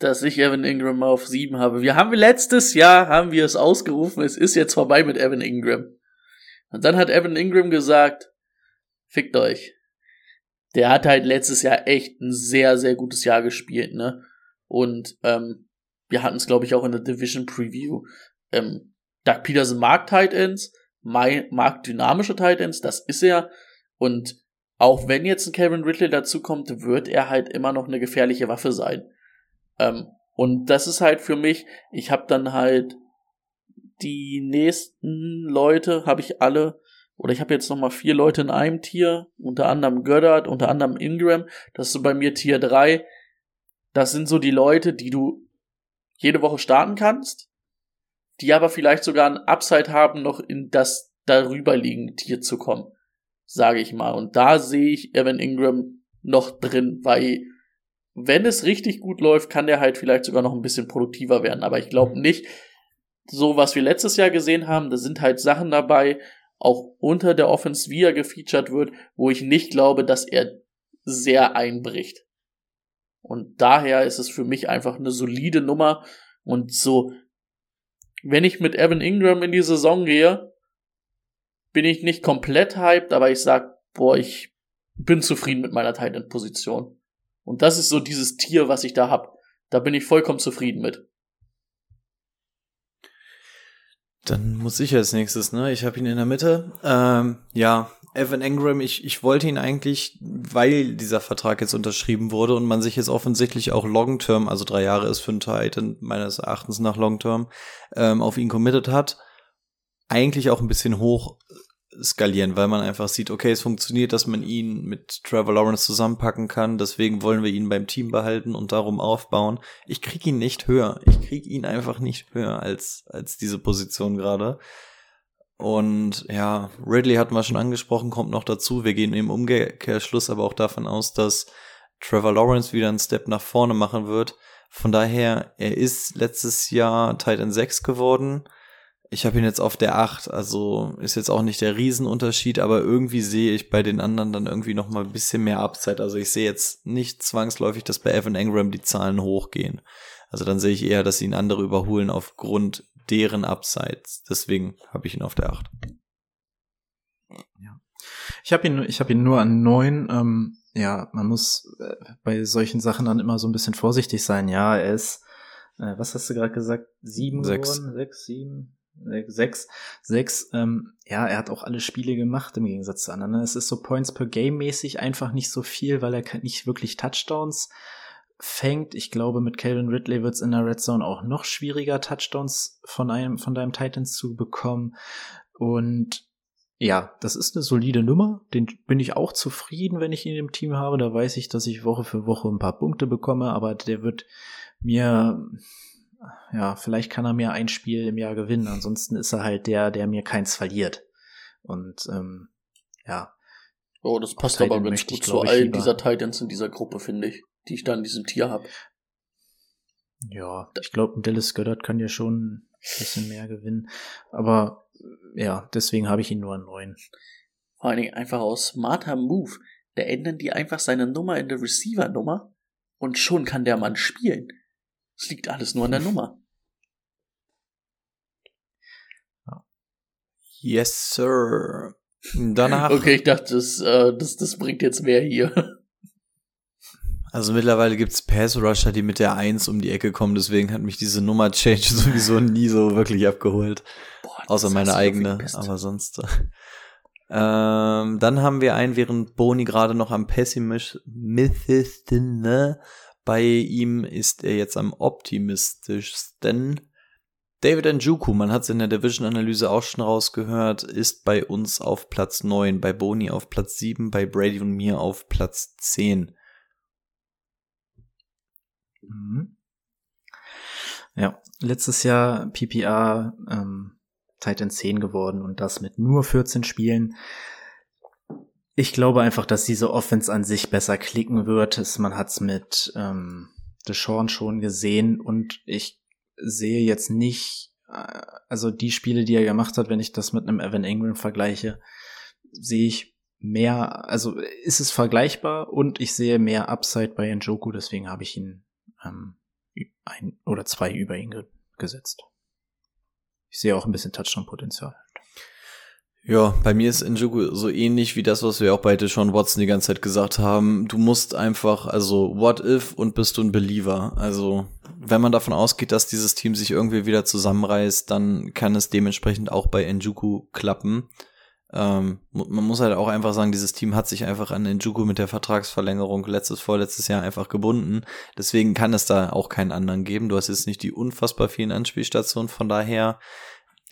Dass ich Evan Ingram auf 7 habe. Wir haben letztes Jahr, haben wir es ausgerufen, es ist jetzt vorbei mit Evan Ingram. Und dann hat Evan Ingram gesagt, fickt euch. Der hat halt letztes Jahr echt ein sehr, sehr gutes Jahr gespielt, ne? Und ähm, wir hatten es, glaube ich, auch in der Division Preview. Ähm, Doug Peterson mag Tight Ends, mag dynamische Tight Ends, das ist er. Und auch wenn jetzt ein Kevin Ridley dazukommt, wird er halt immer noch eine gefährliche Waffe sein. Ähm, und das ist halt für mich, ich habe dann halt die nächsten Leute habe ich alle, oder ich habe jetzt nochmal vier Leute in einem Tier, unter anderem Goddard, unter anderem Ingram, das ist so bei mir Tier 3. Das sind so die Leute, die du jede Woche starten kannst, die aber vielleicht sogar ein Upside haben, noch in das darüber liegende Tier zu kommen, sage ich mal. Und da sehe ich Evan Ingram noch drin, weil wenn es richtig gut läuft, kann der halt vielleicht sogar noch ein bisschen produktiver werden. Aber ich glaube nicht, so was wir letztes Jahr gesehen haben, da sind halt Sachen dabei, auch unter der Offense, wie er gefeatured wird, wo ich nicht glaube, dass er sehr einbricht. Und daher ist es für mich einfach eine solide Nummer und so, wenn ich mit Evan Ingram in die Saison gehe, bin ich nicht komplett hyped, aber ich sag, boah, ich bin zufrieden mit meiner Titan Position. Und das ist so dieses Tier, was ich da hab. Da bin ich vollkommen zufrieden mit. Dann muss ich als nächstes, ne? Ich habe ihn in der Mitte. Ähm, ja, Evan Engram, ich, ich wollte ihn eigentlich, weil dieser Vertrag jetzt unterschrieben wurde und man sich jetzt offensichtlich auch Long-Term, also drei Jahre ist für einen Titan, meines Erachtens nach Long-Term, ähm, auf ihn committed hat, eigentlich auch ein bisschen hoch skalieren, weil man einfach sieht, okay, es funktioniert, dass man ihn mit Trevor Lawrence zusammenpacken kann, deswegen wollen wir ihn beim Team behalten und darum aufbauen. Ich krieg ihn nicht höher. Ich krieg ihn einfach nicht höher als, als diese Position gerade. Und ja, Ridley hatten wir schon angesprochen, kommt noch dazu. Wir gehen im Umkehrschluss aber auch davon aus, dass Trevor Lawrence wieder einen Step nach vorne machen wird. Von daher, er ist letztes Jahr Titan 6 geworden ich habe ihn jetzt auf der 8, also ist jetzt auch nicht der Riesenunterschied, aber irgendwie sehe ich bei den anderen dann irgendwie noch mal ein bisschen mehr Upside. Also ich sehe jetzt nicht zwangsläufig, dass bei Evan Engram die Zahlen hochgehen. Also dann sehe ich eher, dass ihn andere überholen aufgrund deren Upsides. Deswegen habe ich ihn auf der 8. Ja. Ich habe ihn, ich habe ihn nur an 9. Ähm, ja, man muss äh, bei solchen Sachen dann immer so ein bisschen vorsichtig sein. Ja, er ist, äh, was hast du gerade gesagt? Sieben Sechs. geworden? Sechs, sieben? Sechs, sechs, ähm, ja, er hat auch alle Spiele gemacht im Gegensatz zu anderen. Ne? Es ist so Points per Game mäßig einfach nicht so viel, weil er nicht wirklich Touchdowns fängt. Ich glaube, mit Calvin Ridley wird es in der Red Zone auch noch schwieriger, Touchdowns von einem, von deinem Titans zu bekommen. Und ja, das ist eine solide Nummer. Den bin ich auch zufrieden, wenn ich ihn im Team habe. Da weiß ich, dass ich Woche für Woche ein paar Punkte bekomme, aber der wird mir ja, vielleicht kann er mir ein Spiel im Jahr gewinnen. Ansonsten ist er halt der, der mir keins verliert. Und ähm, ja. Oh, das passt aber ganz gut zu all dieser Titans in dieser Gruppe, finde ich, die ich da in diesem Tier habe. Ja, ich glaube, Dallas Goddard kann ja schon ein bisschen mehr gewinnen. Aber ja, deswegen habe ich ihn nur an neun. Vor allen Dingen einfach aus smarter Move. Da ändern die einfach seine Nummer in der Receiver-Nummer und schon kann der Mann spielen. Es liegt alles nur an der Nummer. Yes, sir. Danach. Okay, ich dachte, das, äh, das, das bringt jetzt mehr hier. Also mittlerweile gibt's Pass-Rusher, die mit der 1 um die Ecke kommen, deswegen hat mich diese Nummer-Change sowieso nie so wirklich abgeholt. Boah, Außer meine eigene, aber sonst. Ähm, dann haben wir einen, während Boni gerade noch am pessimistischen, ne? Bei ihm ist er jetzt am optimistischsten. David Njuku, man hat es in der Division-Analyse auch schon rausgehört, ist bei uns auf Platz 9, bei Boni auf Platz 7, bei Brady und mir auf Platz 10. Mhm. Ja, letztes Jahr PPR ähm, Titan 10 geworden und das mit nur 14 Spielen. Ich glaube einfach, dass diese Offense an sich besser klicken wird. Man hat es mit ähm, Deshaun schon gesehen und ich sehe jetzt nicht, äh, also die Spiele, die er gemacht hat, wenn ich das mit einem Evan Ingram vergleiche, sehe ich mehr, also ist es vergleichbar und ich sehe mehr Upside bei Njoku, deswegen habe ich ihn ähm, ein oder zwei über ihn ge gesetzt. Ich sehe auch ein bisschen Touchdown-Potenzial. Ja, bei mir ist Njoku so ähnlich wie das, was wir auch bei Deshaun Watson die ganze Zeit gesagt haben. Du musst einfach, also what if und bist du ein Believer. Also wenn man davon ausgeht, dass dieses Team sich irgendwie wieder zusammenreißt, dann kann es dementsprechend auch bei Njoku klappen. Ähm, man muss halt auch einfach sagen, dieses Team hat sich einfach an Njoku mit der Vertragsverlängerung letztes, vorletztes Jahr einfach gebunden. Deswegen kann es da auch keinen anderen geben. Du hast jetzt nicht die unfassbar vielen Anspielstationen. Von daher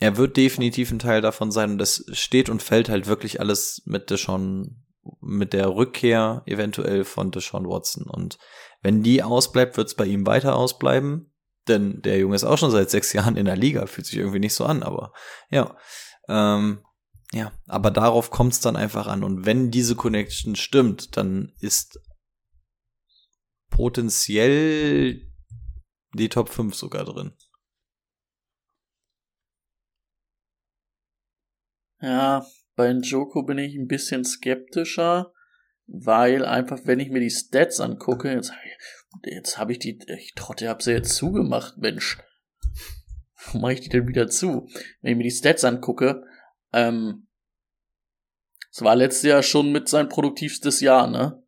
er wird definitiv ein Teil davon sein und das steht und fällt halt wirklich alles mit Deshaun, mit der Rückkehr eventuell von Deshaun Watson. Und wenn die ausbleibt, wird es bei ihm weiter ausbleiben. Denn der Junge ist auch schon seit sechs Jahren in der Liga, fühlt sich irgendwie nicht so an, aber ja. Ähm, ja, aber darauf kommt es dann einfach an. Und wenn diese Connection stimmt, dann ist potenziell die Top 5 sogar drin. Ja, bei Njoko bin ich ein bisschen skeptischer, weil einfach, wenn ich mir die Stats angucke, jetzt, jetzt habe ich die, ich Trotte, hab sie jetzt zugemacht, Mensch. Wo mache ich die denn wieder zu? Wenn ich mir die Stats angucke, ähm, es war letztes Jahr schon mit sein produktivstes Jahr, ne?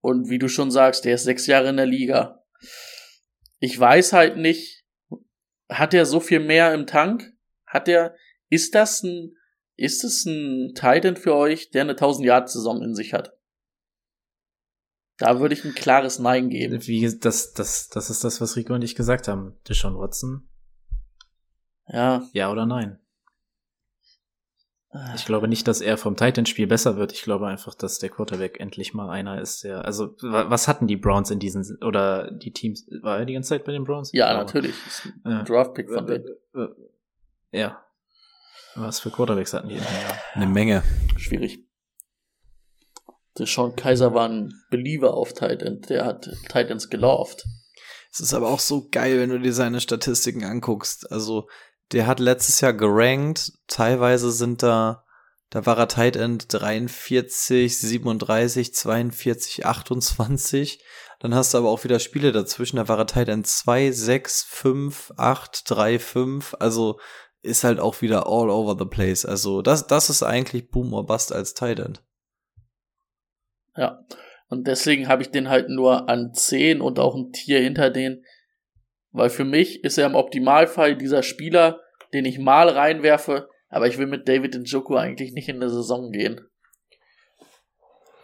Und wie du schon sagst, der ist sechs Jahre in der Liga. Ich weiß halt nicht, hat er so viel mehr im Tank? Hat er, ist das ein ist es ein Titan für euch, der eine 1000 Yard Saison in sich hat? Da würde ich ein klares Nein geben. Wie, das, das, das ist das, was Rico und ich gesagt haben. Deshaun Watson? Ja. Ja oder nein? Ich glaube nicht, dass er vom Titan-Spiel besser wird. Ich glaube einfach, dass der Quarterback endlich mal einer ist, der, also, was hatten die Browns in diesen, oder die Teams, war er die ganze Zeit bei den Browns? Ja, natürlich. Ein Draft-Pick von denen. Ja, was für Quarterbacks hatten die in dem Jahr? Eine Menge. Schwierig. Der Sean Kaiser war ein Believer auf Titan. Der hat Titans gelauft. Es ist aber auch so geil, wenn du dir seine Statistiken anguckst. Also, der hat letztes Jahr gerankt. Teilweise sind da, da war er Tight End 43, 37, 42, 28. Dann hast du aber auch wieder Spiele dazwischen. Da war er Tight End 2, 6, 5, 8, 3, 5. Also, ist halt auch wieder all over the place. Also das, das ist eigentlich Boom or Bust als Tight Ja, und deswegen habe ich den halt nur an 10 und auch ein Tier hinter den, weil für mich ist er im Optimalfall dieser Spieler, den ich mal reinwerfe, aber ich will mit David Njoku eigentlich nicht in der Saison gehen.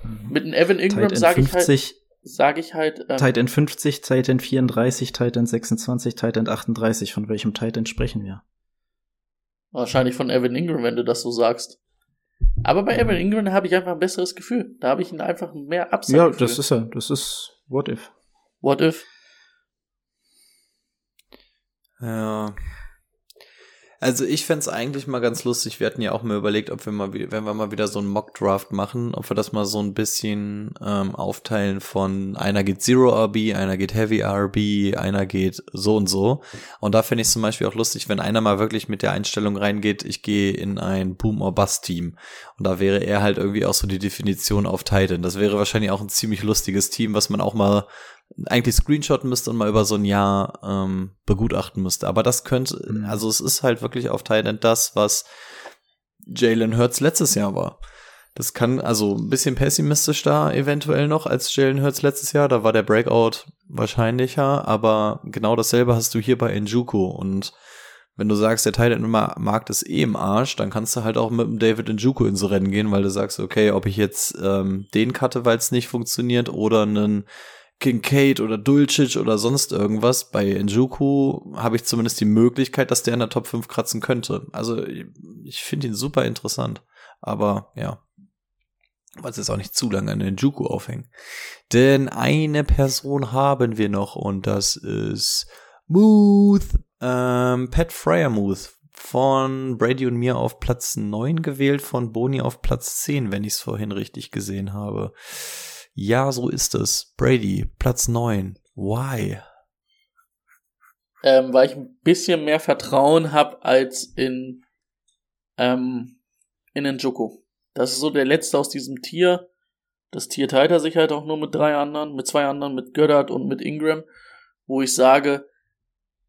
Mhm. Mit einem Evan Ingram sage ich halt, sage ich halt. Ähm, Tight End 50, Tight End 34, Tight End 26, Tight End 38. Von welchem Tight End sprechen wir? Wahrscheinlich von Evan Ingram, wenn du das so sagst. Aber bei Evan Ingram habe ich einfach ein besseres Gefühl. Da habe ich ihn einfach mehr Upside. Ja, das ist er. Das ist What If. What If. Ja. Also ich fände eigentlich mal ganz lustig. Wir hatten ja auch mal überlegt, ob wir mal, wenn wir mal wieder so einen Mock-Draft machen, ob wir das mal so ein bisschen ähm, aufteilen von einer geht Zero RB, einer geht Heavy RB, einer geht so und so. Und da fände ich zum Beispiel auch lustig, wenn einer mal wirklich mit der Einstellung reingeht, ich gehe in ein Boom- or Bust-Team. Und da wäre er halt irgendwie auch so die Definition auf Titan. Das wäre wahrscheinlich auch ein ziemlich lustiges Team, was man auch mal eigentlich screenshotten müsste und mal über so ein Jahr ähm, begutachten müsste. Aber das könnte, mhm. also es ist halt wirklich auf Thailand das, was Jalen Hurts letztes Jahr war. Das kann also ein bisschen pessimistisch da eventuell noch als Jalen Hurts letztes Jahr. Da war der Breakout wahrscheinlicher, aber genau dasselbe hast du hier bei Njuku. Und wenn du sagst, der Titan Markt ist eh im Arsch, dann kannst du halt auch mit dem David Njuku ins Rennen gehen, weil du sagst, okay, ob ich jetzt ähm, den cutte, weil es nicht funktioniert, oder einen Kincaid oder Dulcich oder sonst irgendwas. Bei Njuku habe ich zumindest die Möglichkeit, dass der in der Top 5 kratzen könnte. Also ich finde ihn super interessant. Aber ja, was jetzt auch nicht zu lange an den Juku aufhängen. Denn eine Person haben wir noch und das ist Muth, ähm, Pat Fryermuth von Brady und mir auf Platz 9 gewählt, von Boni auf Platz 10, wenn ich es vorhin richtig gesehen habe. Ja, so ist es. Brady, Platz 9. Why? Ähm, weil ich ein bisschen mehr Vertrauen habe als in, ähm, in den Joko. Das ist so der letzte aus diesem Tier. Das Tier teilt er sich halt auch nur mit drei anderen, mit zwei anderen, mit Goddard und mit Ingram, wo ich sage,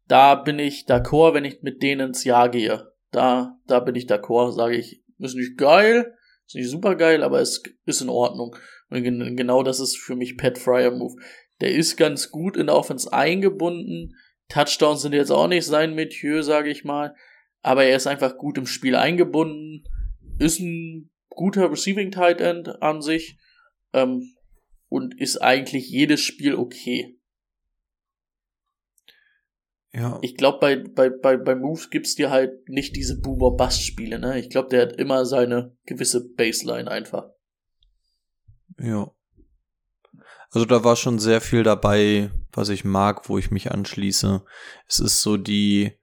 da bin ich d'accord, wenn ich mit denen ins Jahr gehe. Da, da bin ich d'accord, sage ich, ist nicht geil, ist nicht super geil, aber es ist in Ordnung. Und genau das ist für mich Pat Fryer Move. Der ist ganz gut in der Offense eingebunden. Touchdowns sind jetzt auch nicht sein Metier, sage ich mal. Aber er ist einfach gut im Spiel eingebunden. Ist ein guter Receiving Tight End an sich ähm, und ist eigentlich jedes Spiel okay. Ja. Ich glaube, bei, bei, bei, bei Moves gibt's dir halt nicht diese Boomer-Bust-Spiele, ne? Ich glaube, der hat immer seine gewisse Baseline einfach. Ja. Also da war schon sehr viel dabei, was ich mag, wo ich mich anschließe. Es ist so die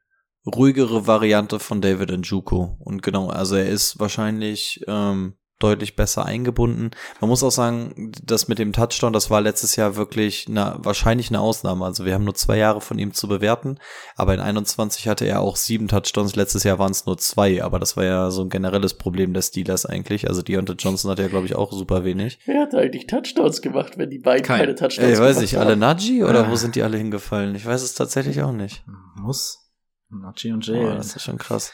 ruhigere Variante von David Njuko. Und genau, also er ist wahrscheinlich ähm, deutlich besser eingebunden. Man muss auch sagen, das mit dem Touchdown, das war letztes Jahr wirklich eine, wahrscheinlich eine Ausnahme. Also wir haben nur zwei Jahre von ihm zu bewerten, aber in 21 hatte er auch sieben Touchdowns. Letztes Jahr waren es nur zwei, aber das war ja so ein generelles Problem der Steelers eigentlich. Also Deontay Johnson hat ja, glaube ich, auch super wenig. Wer hat eigentlich Touchdowns gemacht, wenn die beiden Kein. keine Touchdowns Ey, weiß ich, alle Najee oder wo sind die alle hingefallen? Ich weiß es tatsächlich auch nicht. Muss. Najee und Jay. Oh, das ist schon krass.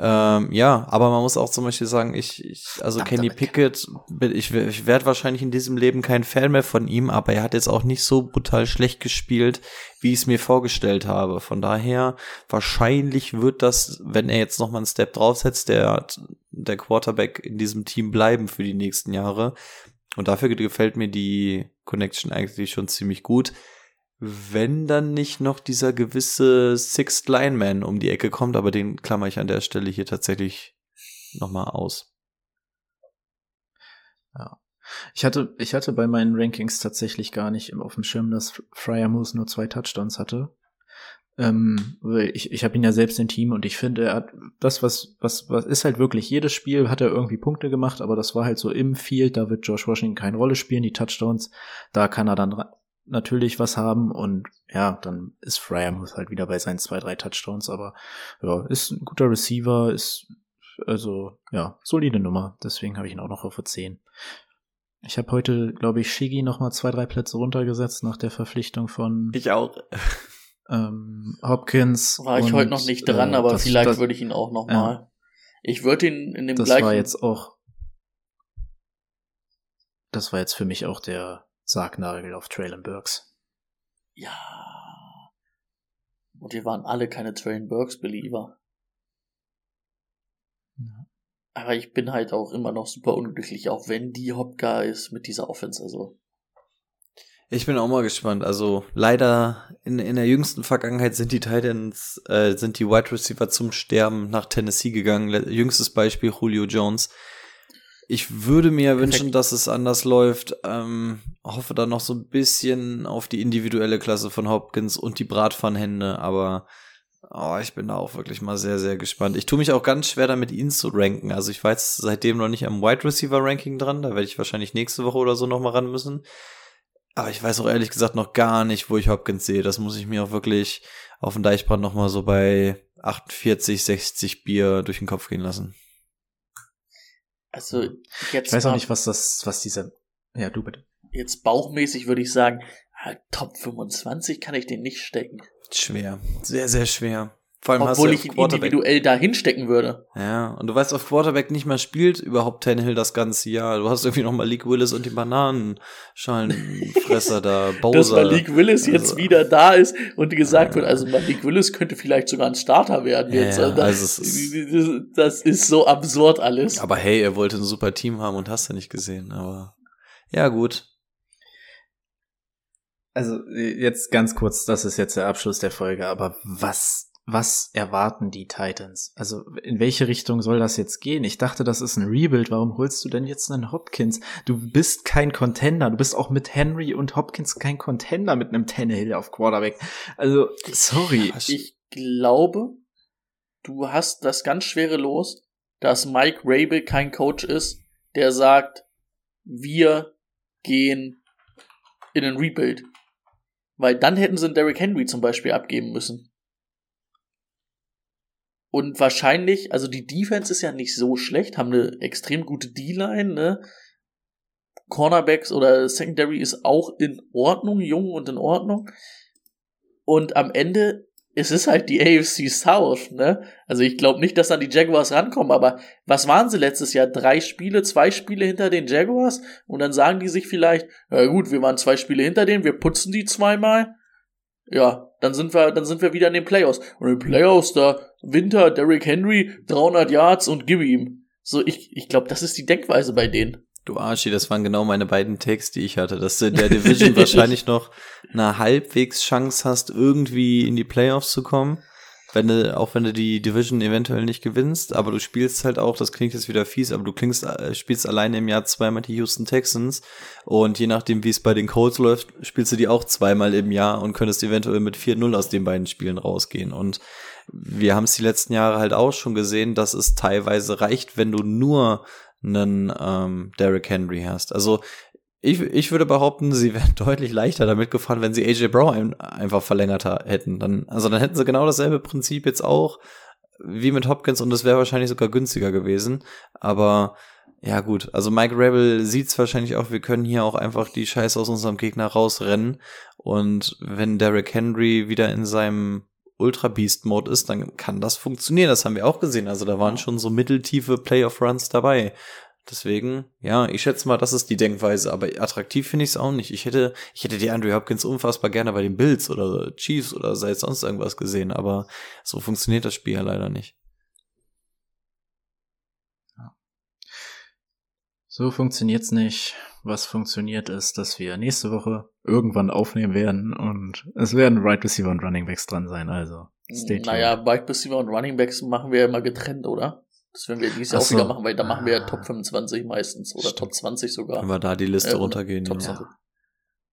Ähm, ja, aber man muss auch zum Beispiel sagen, ich, ich also Ach, Kenny Pickett, ich, ich werde wahrscheinlich in diesem Leben kein Fan mehr von ihm, aber er hat jetzt auch nicht so brutal schlecht gespielt, wie ich es mir vorgestellt habe. Von daher, wahrscheinlich wird das, wenn er jetzt nochmal einen Step draufsetzt, der, der Quarterback in diesem Team bleiben für die nächsten Jahre. Und dafür gefällt mir die Connection eigentlich schon ziemlich gut wenn dann nicht noch dieser gewisse Sixth Lineman um die Ecke kommt, aber den klammer ich an der Stelle hier tatsächlich nochmal aus. Ja. Ich hatte, ich hatte bei meinen Rankings tatsächlich gar nicht auf dem Schirm, dass Fryer Moose nur zwei Touchdowns hatte. Ähm, ich ich habe ihn ja selbst im Team und ich finde, er hat das, was, was, was ist halt wirklich, jedes Spiel hat er irgendwie Punkte gemacht, aber das war halt so im Field, da wird Josh Washington keine Rolle spielen, die Touchdowns, da kann er dann natürlich was haben und ja, dann ist Fryermuth halt wieder bei seinen zwei, drei Touchdowns, aber ja, ist ein guter Receiver, ist also ja, solide Nummer, deswegen habe ich ihn auch noch auf 10. Ich habe heute, glaube ich, Shiggy noch mal zwei, drei Plätze runtergesetzt nach der Verpflichtung von Ich auch. Ähm, Hopkins. War ich und, heute noch nicht dran, äh, aber das, vielleicht würde ich ihn auch noch mal. Ja. Ich würde ihn in dem das gleichen. Das war jetzt auch. Das war jetzt für mich auch der Sargnagel auf Traylon Burks. Ja. Und wir waren alle keine Traylon Burks Believer. Ja. Aber ich bin halt auch immer noch super unglücklich, auch wenn die Hopka ist mit dieser Offense, also. Ich bin auch mal gespannt. Also leider in, in der jüngsten Vergangenheit sind die Titans, äh, sind die Wide Receiver zum Sterben nach Tennessee gegangen. Jüngstes Beispiel Julio Jones. Ich würde mir Perfekt. wünschen, dass es anders läuft. Ähm, hoffe da noch so ein bisschen auf die individuelle Klasse von Hopkins und die Bratpfannenhände, aber oh, ich bin da auch wirklich mal sehr, sehr gespannt. Ich tue mich auch ganz schwer damit, ihn zu ranken. Also ich weiß seitdem noch nicht am Wide Receiver Ranking dran. Da werde ich wahrscheinlich nächste Woche oder so noch mal ran müssen. Aber ich weiß auch ehrlich gesagt noch gar nicht, wo ich Hopkins sehe. Das muss ich mir auch wirklich auf dem Deichbrand noch mal so bei 48, 60 Bier durch den Kopf gehen lassen. Also jetzt. Ich weiß auch nicht, was das, was dieser. Ja, du bitte. Jetzt bauchmäßig würde ich sagen, ah, Top 25 kann ich den nicht stecken. Schwer. Sehr, sehr schwer. Vor allem Obwohl hast ich du ihn auf Quarterback, individuell da hinstecken würde. Ja, und du weißt, auf Quarterback nicht mehr spielt überhaupt Tannehill das ganze Jahr. Du hast irgendwie noch Malik Willis und die Bananenschalenfresser da, Bowser. Dass Malik Willis jetzt Also- wieder da ist und gesagt wird, also Malik Willis könnte vielleicht sogar ein Starter werden Ja, jetzt. ja, Also also das, es ist- das ist so absurd alles. Aber hey, er wollte ein super Team haben und hast du nicht gesehen, aber ja, gut. Also jetzt ganz kurz, das ist jetzt der Abschluss der Folge, aber was, was erwarten die Titans? Also in welche Richtung soll das jetzt gehen? Ich dachte, das ist ein Rebuild. Warum holst du denn jetzt einen Hopkins? Du bist kein Contender. Du bist auch mit Henry und Hopkins kein Contender mit einem Tannehill auf Quarterback. Also sorry. Ich glaube, du hast das ganz schwere Los, dass Mike Rabel kein Coach ist, der sagt, wir gehen in den Rebuild. Weil dann hätten sie einen Derrick Henry zum Beispiel abgeben müssen. Und wahrscheinlich, also die Defense ist ja nicht so schlecht, haben eine extrem gute D-Line, ne? Cornerbacks oder Secondary ist auch in Ordnung, jung und in Ordnung. Und am Ende es ist halt die AFC South, ne? Also ich glaube nicht, dass dann die Jaguars rankommen, aber was waren sie letztes Jahr? Drei Spiele, zwei Spiele hinter den Jaguars? Und dann sagen die sich vielleicht, ja gut, wir waren zwei Spiele hinter denen, wir putzen die zweimal. Ja, dann sind wir, dann sind wir wieder in den Playoffs. Und in den Playoffs, da Winter, Derrick Henry, 300 Yards und gib ihm. So, ich, ich glaube, das ist die Denkweise bei denen. Du Arschi, das waren genau meine beiden Takes, die ich hatte, dass du in der Division wahrscheinlich noch eine halbwegs Chance hast, irgendwie in die Playoffs zu kommen. Wenn du, auch wenn du die Division eventuell nicht gewinnst, aber du spielst halt auch, das klingt jetzt wieder fies, aber du klingst, äh, spielst alleine im Jahr zweimal die Houston Texans und je nachdem, wie es bei den Colts läuft, spielst du die auch zweimal im Jahr und könntest eventuell mit 4-0 aus den beiden Spielen rausgehen. Und wir haben es die letzten Jahre halt auch schon gesehen, dass es teilweise reicht, wenn du nur einen ähm, Derrick Henry hast. Also ich, ich würde behaupten, sie wären deutlich leichter damit gefahren, wenn sie AJ Brown ein, einfach verlängert hätten. Dann, also dann hätten sie genau dasselbe Prinzip jetzt auch wie mit Hopkins und es wäre wahrscheinlich sogar günstiger gewesen. Aber ja gut, also Mike Rebel sieht's wahrscheinlich auch, wir können hier auch einfach die Scheiße aus unserem Gegner rausrennen. Und wenn Derrick Henry wieder in seinem Ultra Beast Mode ist, dann kann das funktionieren. Das haben wir auch gesehen. Also da waren schon so mitteltiefe Playoff Runs dabei. Deswegen, ja, ich schätze mal, das ist die Denkweise, aber attraktiv finde ich es auch nicht. Ich hätte, ich hätte die Andrew Hopkins unfassbar gerne bei den Bills oder Chiefs oder seit sonst irgendwas gesehen, aber so funktioniert das Spiel ja leider nicht. So funktioniert's nicht. Was funktioniert ist, dass wir nächste Woche irgendwann aufnehmen werden und es werden Right Receiver und Running Backs dran sein, also stay tuned. Naja, Wide Receiver und Running Backs machen wir ja immer getrennt, oder? Das werden wir dieses Jahr auch wieder machen, weil da machen wir ja Ah. Top 25 meistens oder Stimmt. Top 20 sogar. Wenn wir da die Liste Äh, runtergehen. Top ja. 20.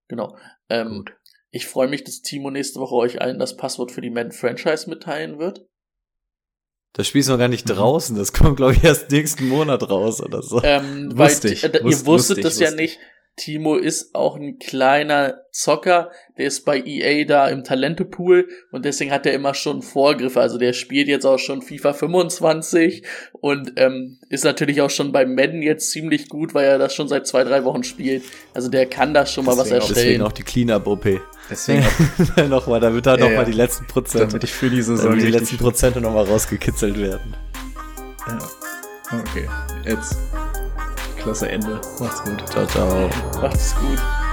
Genau. Ähm, Gut. ich freue mich, dass Timo nächste Woche euch allen das Passwort für die Man Franchise mitteilen wird. Das Spiel ist noch gar nicht draußen. Das kommt, glaube ich, erst nächsten Monat raus oder so. Ähm, Wusste weil ich. äh, ihr Wus- wusstet wusste das ja nicht. Timo ist auch ein kleiner Zocker, der ist bei EA da im Talentepool und deswegen hat er immer schon Vorgriffe. Also der spielt jetzt auch schon FIFA 25 und ähm, ist natürlich auch schon bei Madden jetzt ziemlich gut, weil er das schon seit zwei, drei Wochen spielt. Also der kann das schon mal was Deswegen auch- Deswegen erstellen. auch die Cleanup-OP. Deswegen auch, nochmal, damit da Ja, nochmal ja. die letzten Prozente, damit ich für die Saison die letzten Prozente nochmal rausgekitzelt werden. Ja. Okay, jetzt klasse Ende. Macht's gut. Ciao, ciao. Macht's gut.